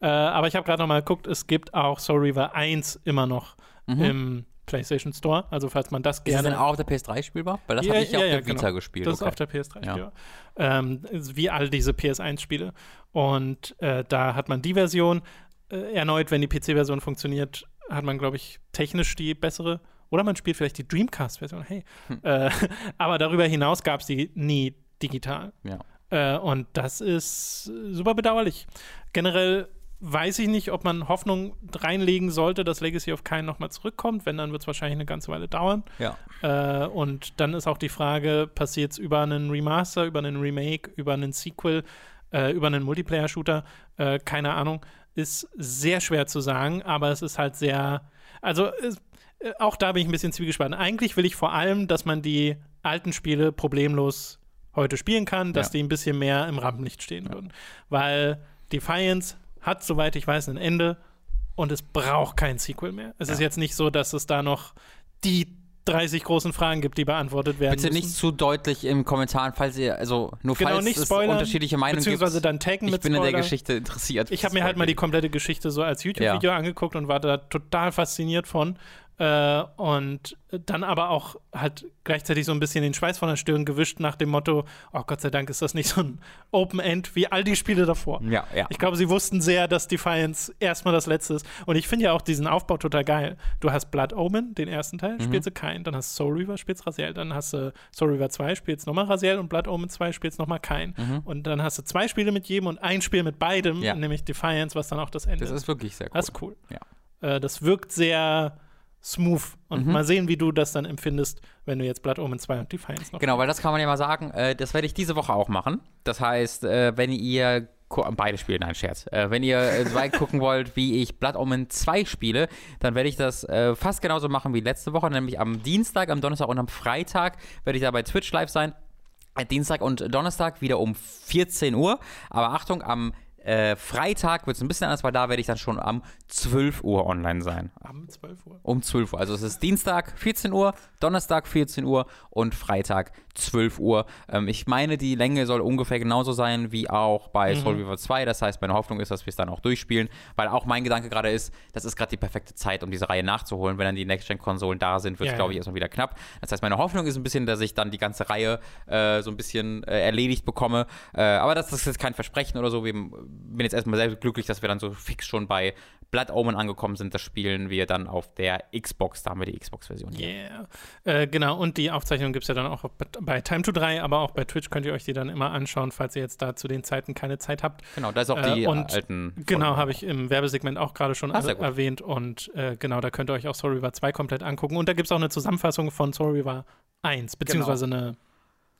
Äh, aber ich habe gerade noch mal geguckt, es gibt auch Soul Reaver 1 immer noch im PlayStation Store. Also falls man das Mhm. Ist gerne das denn auch auf der PS3 spielbar? Weil das Ja, habe ich ja, ja, auf ja, der Vita genau. gespielt. Das ist okay. auf der PS3 Ja. ja. Ähm, ist wie all diese PS1-Spiele. Und äh, da hat man die Version. Äh, erneut, wenn die PC-Version funktioniert, hat man, glaube ich, technisch die bessere. Oder man spielt vielleicht die Dreamcast-Version. Hey. Hm. Äh, aber darüber hinaus gab es die nie digital. ja. Äh, und das ist super bedauerlich. Generell weiß ich nicht, ob man Hoffnung reinlegen sollte, dass Legacy of Kain nochmal zurückkommt. Wenn, dann wird es wahrscheinlich eine ganze Weile dauern. ja. Äh, und dann ist auch die Frage, passiert es über einen Remaster, über einen Remake, über einen Sequel, äh, über einen Multiplayer-Shooter? Äh, keine Ahnung. Ist sehr schwer zu sagen, aber es ist halt sehr. Also, es, äh, auch da bin ich ein bisschen zwiegespalten. Eigentlich will ich vor allem, dass man die alten Spiele problemlos heute spielen kann, dass Ja. die ein bisschen mehr im Rampenlicht stehen würden. Weil Defiance hat, soweit ich weiß, ein Ende und es braucht kein Sequel mehr. Es ist jetzt nicht so, dass es da noch die 30 großen Fragen gibt, die beantwortet werden Bitte müssen. nicht zu deutlich im Kommentar, falls ihr, also nur Genau, falls nicht es spoilern, unterschiedliche Meinungen beziehungsweise gibt. dann taggen ich mit bin in der. Geschichte interessiert. Ich habe mir halt mal die komplette Geschichte so als YouTube-Video angeguckt und war da total fasziniert von. Äh, und dann aber auch halt gleichzeitig so ein bisschen den Schweiß von der Stirn gewischt nach dem Motto: Oh Gott sei Dank ist das nicht so ein Open End wie all die Spiele davor. Ja, ja. Ich glaube, sie wussten sehr, dass Defiance erstmal das letzte ist. Und ich finde ja auch diesen Aufbau total geil. Du hast Blood Omen, den ersten Teil, Mhm. spielst du keinen. Dann hast du Soul Reaver, spielst Raziel. Dann hast du Soul Reaver 2, spielst nochmal Raziel. Und Blood Omen 2, spielst nochmal keinen. Und dann hast du zwei Spiele mit jedem und ein Spiel mit beidem, Mhm. Ja. nämlich Defiance, was dann auch das Ende Das ist wirklich sehr cool. Das ist cool. Ja. Äh, das wirkt sehr smooth. Und Mhm. mal sehen, wie du das dann empfindest, wenn du jetzt Blood Omen 2 und Defiance noch Genau, weil das kann man ja mal sagen. Äh, das werde ich diese Woche auch machen. Das heißt, äh, wenn ihr beide spielen, nein, Scherz. Äh, wenn ihr äh, zwei gucken wollt, wie ich Blood Omen 2 spiele, dann werde ich das äh, fast genauso machen wie letzte Woche, nämlich am Dienstag, am Donnerstag und am Freitag werde ich da bei Twitch live sein. Äh, Dienstag und Donnerstag wieder um 14 Uhr. Aber Achtung, am äh, Freitag wird es ein bisschen anders, weil da werde ich dann schon am 12 Uhr online sein. am 12 Uhr. Um 12 Uhr. Also es ist Dienstag 14 Uhr, Donnerstag 14 Uhr und Freitag 12 Uhr. Ähm, ich meine, die Länge soll ungefähr genauso sein wie auch bei Soul Reaver 2. Das heißt, meine Hoffnung ist, dass wir es dann auch durchspielen, weil auch mein Gedanke gerade ist, das ist gerade die perfekte Zeit, um diese Reihe nachzuholen. Wenn dann die Next-Gen-Konsolen da sind, wird es, Ja, glaube ich, erstmal wieder knapp. Das heißt, meine Hoffnung ist ein bisschen, dass ich dann die ganze Reihe äh, so ein bisschen äh, erledigt bekomme. Äh, aber das ist jetzt kein Versprechen oder so. Wir bin jetzt erstmal sehr glücklich, dass wir dann so fix schon bei Blood Omen angekommen sind. Das spielen wir dann auf der Xbox. Da haben wir die Xbox-Version. Yeah. Äh, genau, und die Aufzeichnung gibt es ja dann auch bei- Time to 3, aber auch bei Twitch könnt ihr euch die dann immer anschauen, falls ihr jetzt da zu den Zeiten keine Zeit habt. Genau, da ist auch Äh, die und alten. Genau, Folgen. habe ich im Werbesegment auch gerade schon gut. erwähnt. Und äh, genau, da könnt ihr euch auch Soul Reaver 2 komplett angucken. Und da gibt es auch eine Zusammenfassung von Soul Reaver 1, beziehungsweise eine,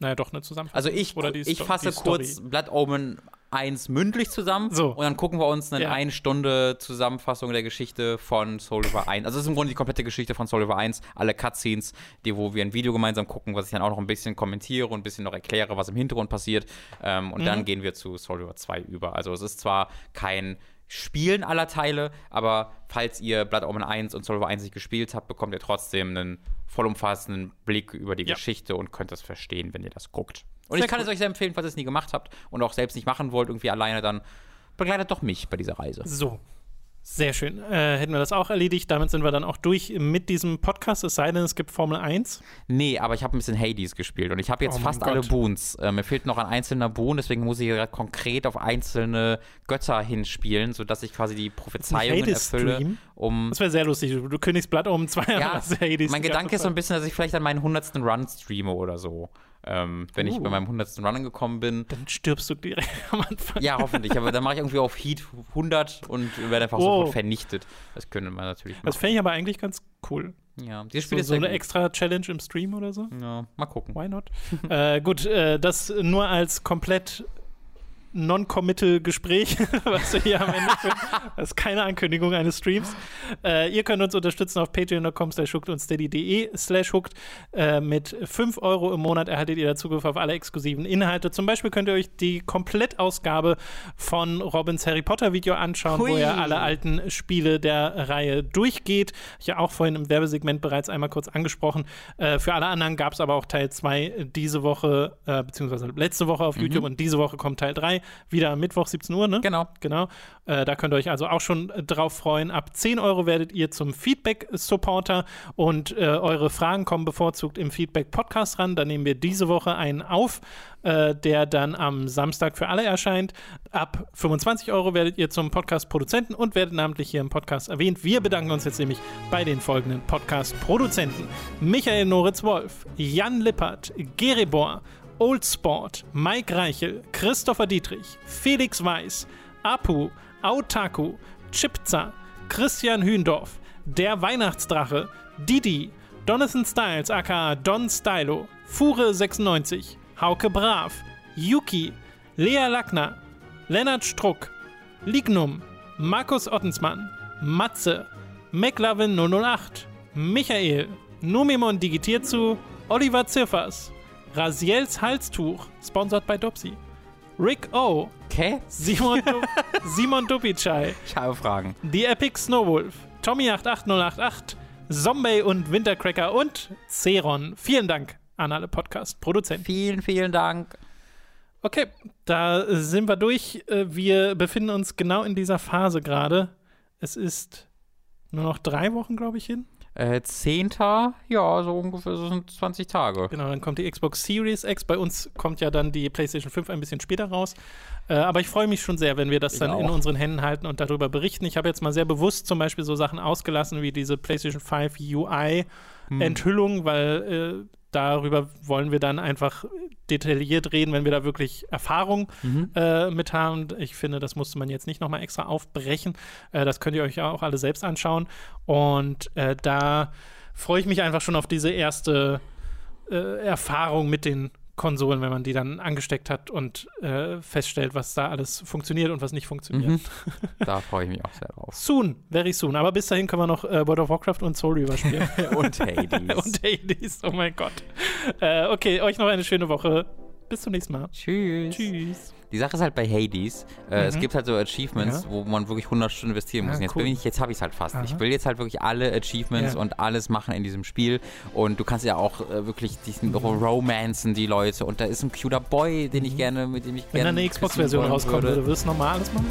naja, doch eine Zusammenfassung. Also ich, ich Sto- fasse kurz Blood Omen 1 mündlich zusammen So. und dann gucken wir uns eine Ja. eine Stunde Zusammenfassung der Geschichte von Soul River 1. Also es ist im Grunde die komplette Geschichte von Soul River 1, alle Cutscenes, die, wo wir ein Video gemeinsam gucken, was ich dann auch noch ein bisschen kommentiere und ein bisschen noch erkläre, was im Hintergrund passiert. Ähm, und Mhm. dann gehen wir zu Soul River 2 über. Also es ist zwar kein Spielen aller Teile, aber falls ihr Blood Omen 1 und Soul River 1 nicht gespielt habt, bekommt ihr trotzdem einen vollumfassenden Blick über die Ja. Geschichte und könnt das verstehen, wenn ihr das guckt. Und Sehr ich kann cool. es euch sehr empfehlen, falls ihr es nie gemacht habt und auch selbst nicht machen wollt, irgendwie alleine, dann begleitet doch mich bei dieser Reise. So. Sehr schön. Äh, hätten wir das auch erledigt. Damit sind wir dann auch durch mit diesem Podcast, es sei denn, es gibt Formel 1. Nee, aber ich habe ein bisschen Hades gespielt und ich habe jetzt Oh fast alle Gott. Boons. Äh, mir fehlt noch ein einzelner Boon, deswegen muss ich gerade konkret auf einzelne Götter hinspielen, sodass ich quasi die Prophezeiungen erfülle, um Das wäre sehr lustig. Du, du kündigst Blatt um zwei Ja, hast Hades mein Gedanke ist so ein bisschen, dass ich vielleicht an meinen 100. Run streame oder so. Ähm, wenn ich Uh. bei meinem 100. Run angekommen bin. Dann stirbst du direkt am Anfang. Ja, hoffentlich. Aber dann mache ich irgendwie auf Heat 100 und werde einfach Oh. sofort vernichtet. Das könnte man natürlich Das machen. fände ich aber eigentlich ganz cool. Ja, dieses So, Spiel ist so eine gut. extra Challenge im Stream oder so. Ja, mal gucken. Why not? äh, gut, äh, das nur als komplett Non-Committal-Gespräch, was wir hier am Ende führen. Das ist keine Ankündigung eines Streams. Äh, ihr könnt uns unterstützen auf patreon.com slash hooked und steady.de slash hooked. Äh, mit 5 Euro im Monat erhaltet ihr da Zugriff auf alle exklusiven Inhalte. Zum Beispiel könnt ihr euch die Komplettausgabe von Robins Harry Potter Video anschauen, Hui. wo er alle alten Spiele der Reihe durchgeht. Ich ja auch vorhin im Werbesegment bereits einmal kurz angesprochen. Äh, für alle anderen gab es aber auch Teil 2 diese Woche, äh, beziehungsweise letzte Woche auf mhm. YouTube und diese Woche kommt Teil 3. Wieder am Mittwoch 17 Uhr, ne? Genau. Genau. Äh, da könnt ihr euch also auch schon äh, drauf freuen. Ab 10 Euro werdet ihr zum Feedback-Supporter und äh, eure Fragen kommen bevorzugt im Feedback-Podcast ran. Da nehmen wir diese Woche einen auf, äh, der dann am Samstag für alle erscheint. Ab 25 Euro werdet ihr zum Podcast-Produzenten und werdet namentlich hier im Podcast erwähnt. Wir bedanken uns jetzt nämlich bei den folgenden Podcast-Produzenten: Michael Noritz-Wolf, Jan Lippert, Geribor, Old Sport, Mike Reichel, Christopher Dietrich, Felix Weiß, Apu, Autaku, Chipza, Christian Hühndorf, Der Weihnachtsdrache, Didi, Donathan Styles aka Don Stylo, Fure96, Hauke Brav, Yuki, Lea Lackner, Lennart Struck, Lignum, Markus Ottensmann, Matze, McLovin 008, Michael, Numimon digitiert zu, Oliver Ziffers, Raziels Halstuch, sponsored by Dopsy. Rick O. Okay. Simon, du Simon Dupicai. Ich habe Fragen. The Epic Snowwolf. Tommy88088. Zombie und Wintercracker und Ceron. Vielen Dank an alle Podcast-Produzenten. Vielen, vielen Dank. Okay, da sind wir durch. Äh, wir befinden uns genau in dieser Phase gerade. Es ist nur noch drei Wochen, glaube ich, hin. Äh, 10. Ja, so ungefähr so sind 20 Tage. Genau, dann kommt die Xbox Series X. Bei uns kommt ja dann die PlayStation 5 ein bisschen später raus. Äh, aber ich freue mich schon sehr, wenn wir das ich dann auch. in unseren Händen halten und darüber berichten. Ich habe jetzt mal sehr bewusst zum Beispiel so Sachen ausgelassen wie diese PlayStation 5 UI-Enthüllung, hm. weil äh, darüber wollen wir dann einfach detailliert reden, wenn wir da wirklich Erfahrung mhm. äh, mit haben. Ich finde, das musste man jetzt nicht nochmal extra aufbrechen. Äh, das könnt ihr euch auch alle selbst anschauen. Und äh, da freue ich mich einfach schon auf diese erste äh, Erfahrung mit den Konsolen, wenn man die dann angesteckt hat und äh, feststellt, was da alles funktioniert und was nicht funktioniert. Mhm. Da freue ich mich auch sehr drauf. Soon, very soon. Aber bis dahin können wir noch äh, World of Warcraft und Soul Reaver spielen. und Hades. und Hades, oh mein Gott. Äh, okay, euch noch eine schöne Woche. Bis zum nächsten Mal. Tschüss. Tschüss. Die Sache ist halt bei Hades, äh, mhm. es gibt halt so Achievements, ja. wo man wirklich 100 Stunden investieren muss. Ja, jetzt, cool. ich, jetzt habe ich es halt fast. Aha. Ich will jetzt halt wirklich alle Achievements ja. und alles machen in diesem Spiel. Und du kannst ja auch äh, wirklich diesen mhm. Romancen, die Leute. Und da ist ein cuter Boy, den ich mhm. gerne, mit dem ich Wenn gerne. Wenn eine Xbox-Version rauskommt, würde, würdest du nochmal alles machen?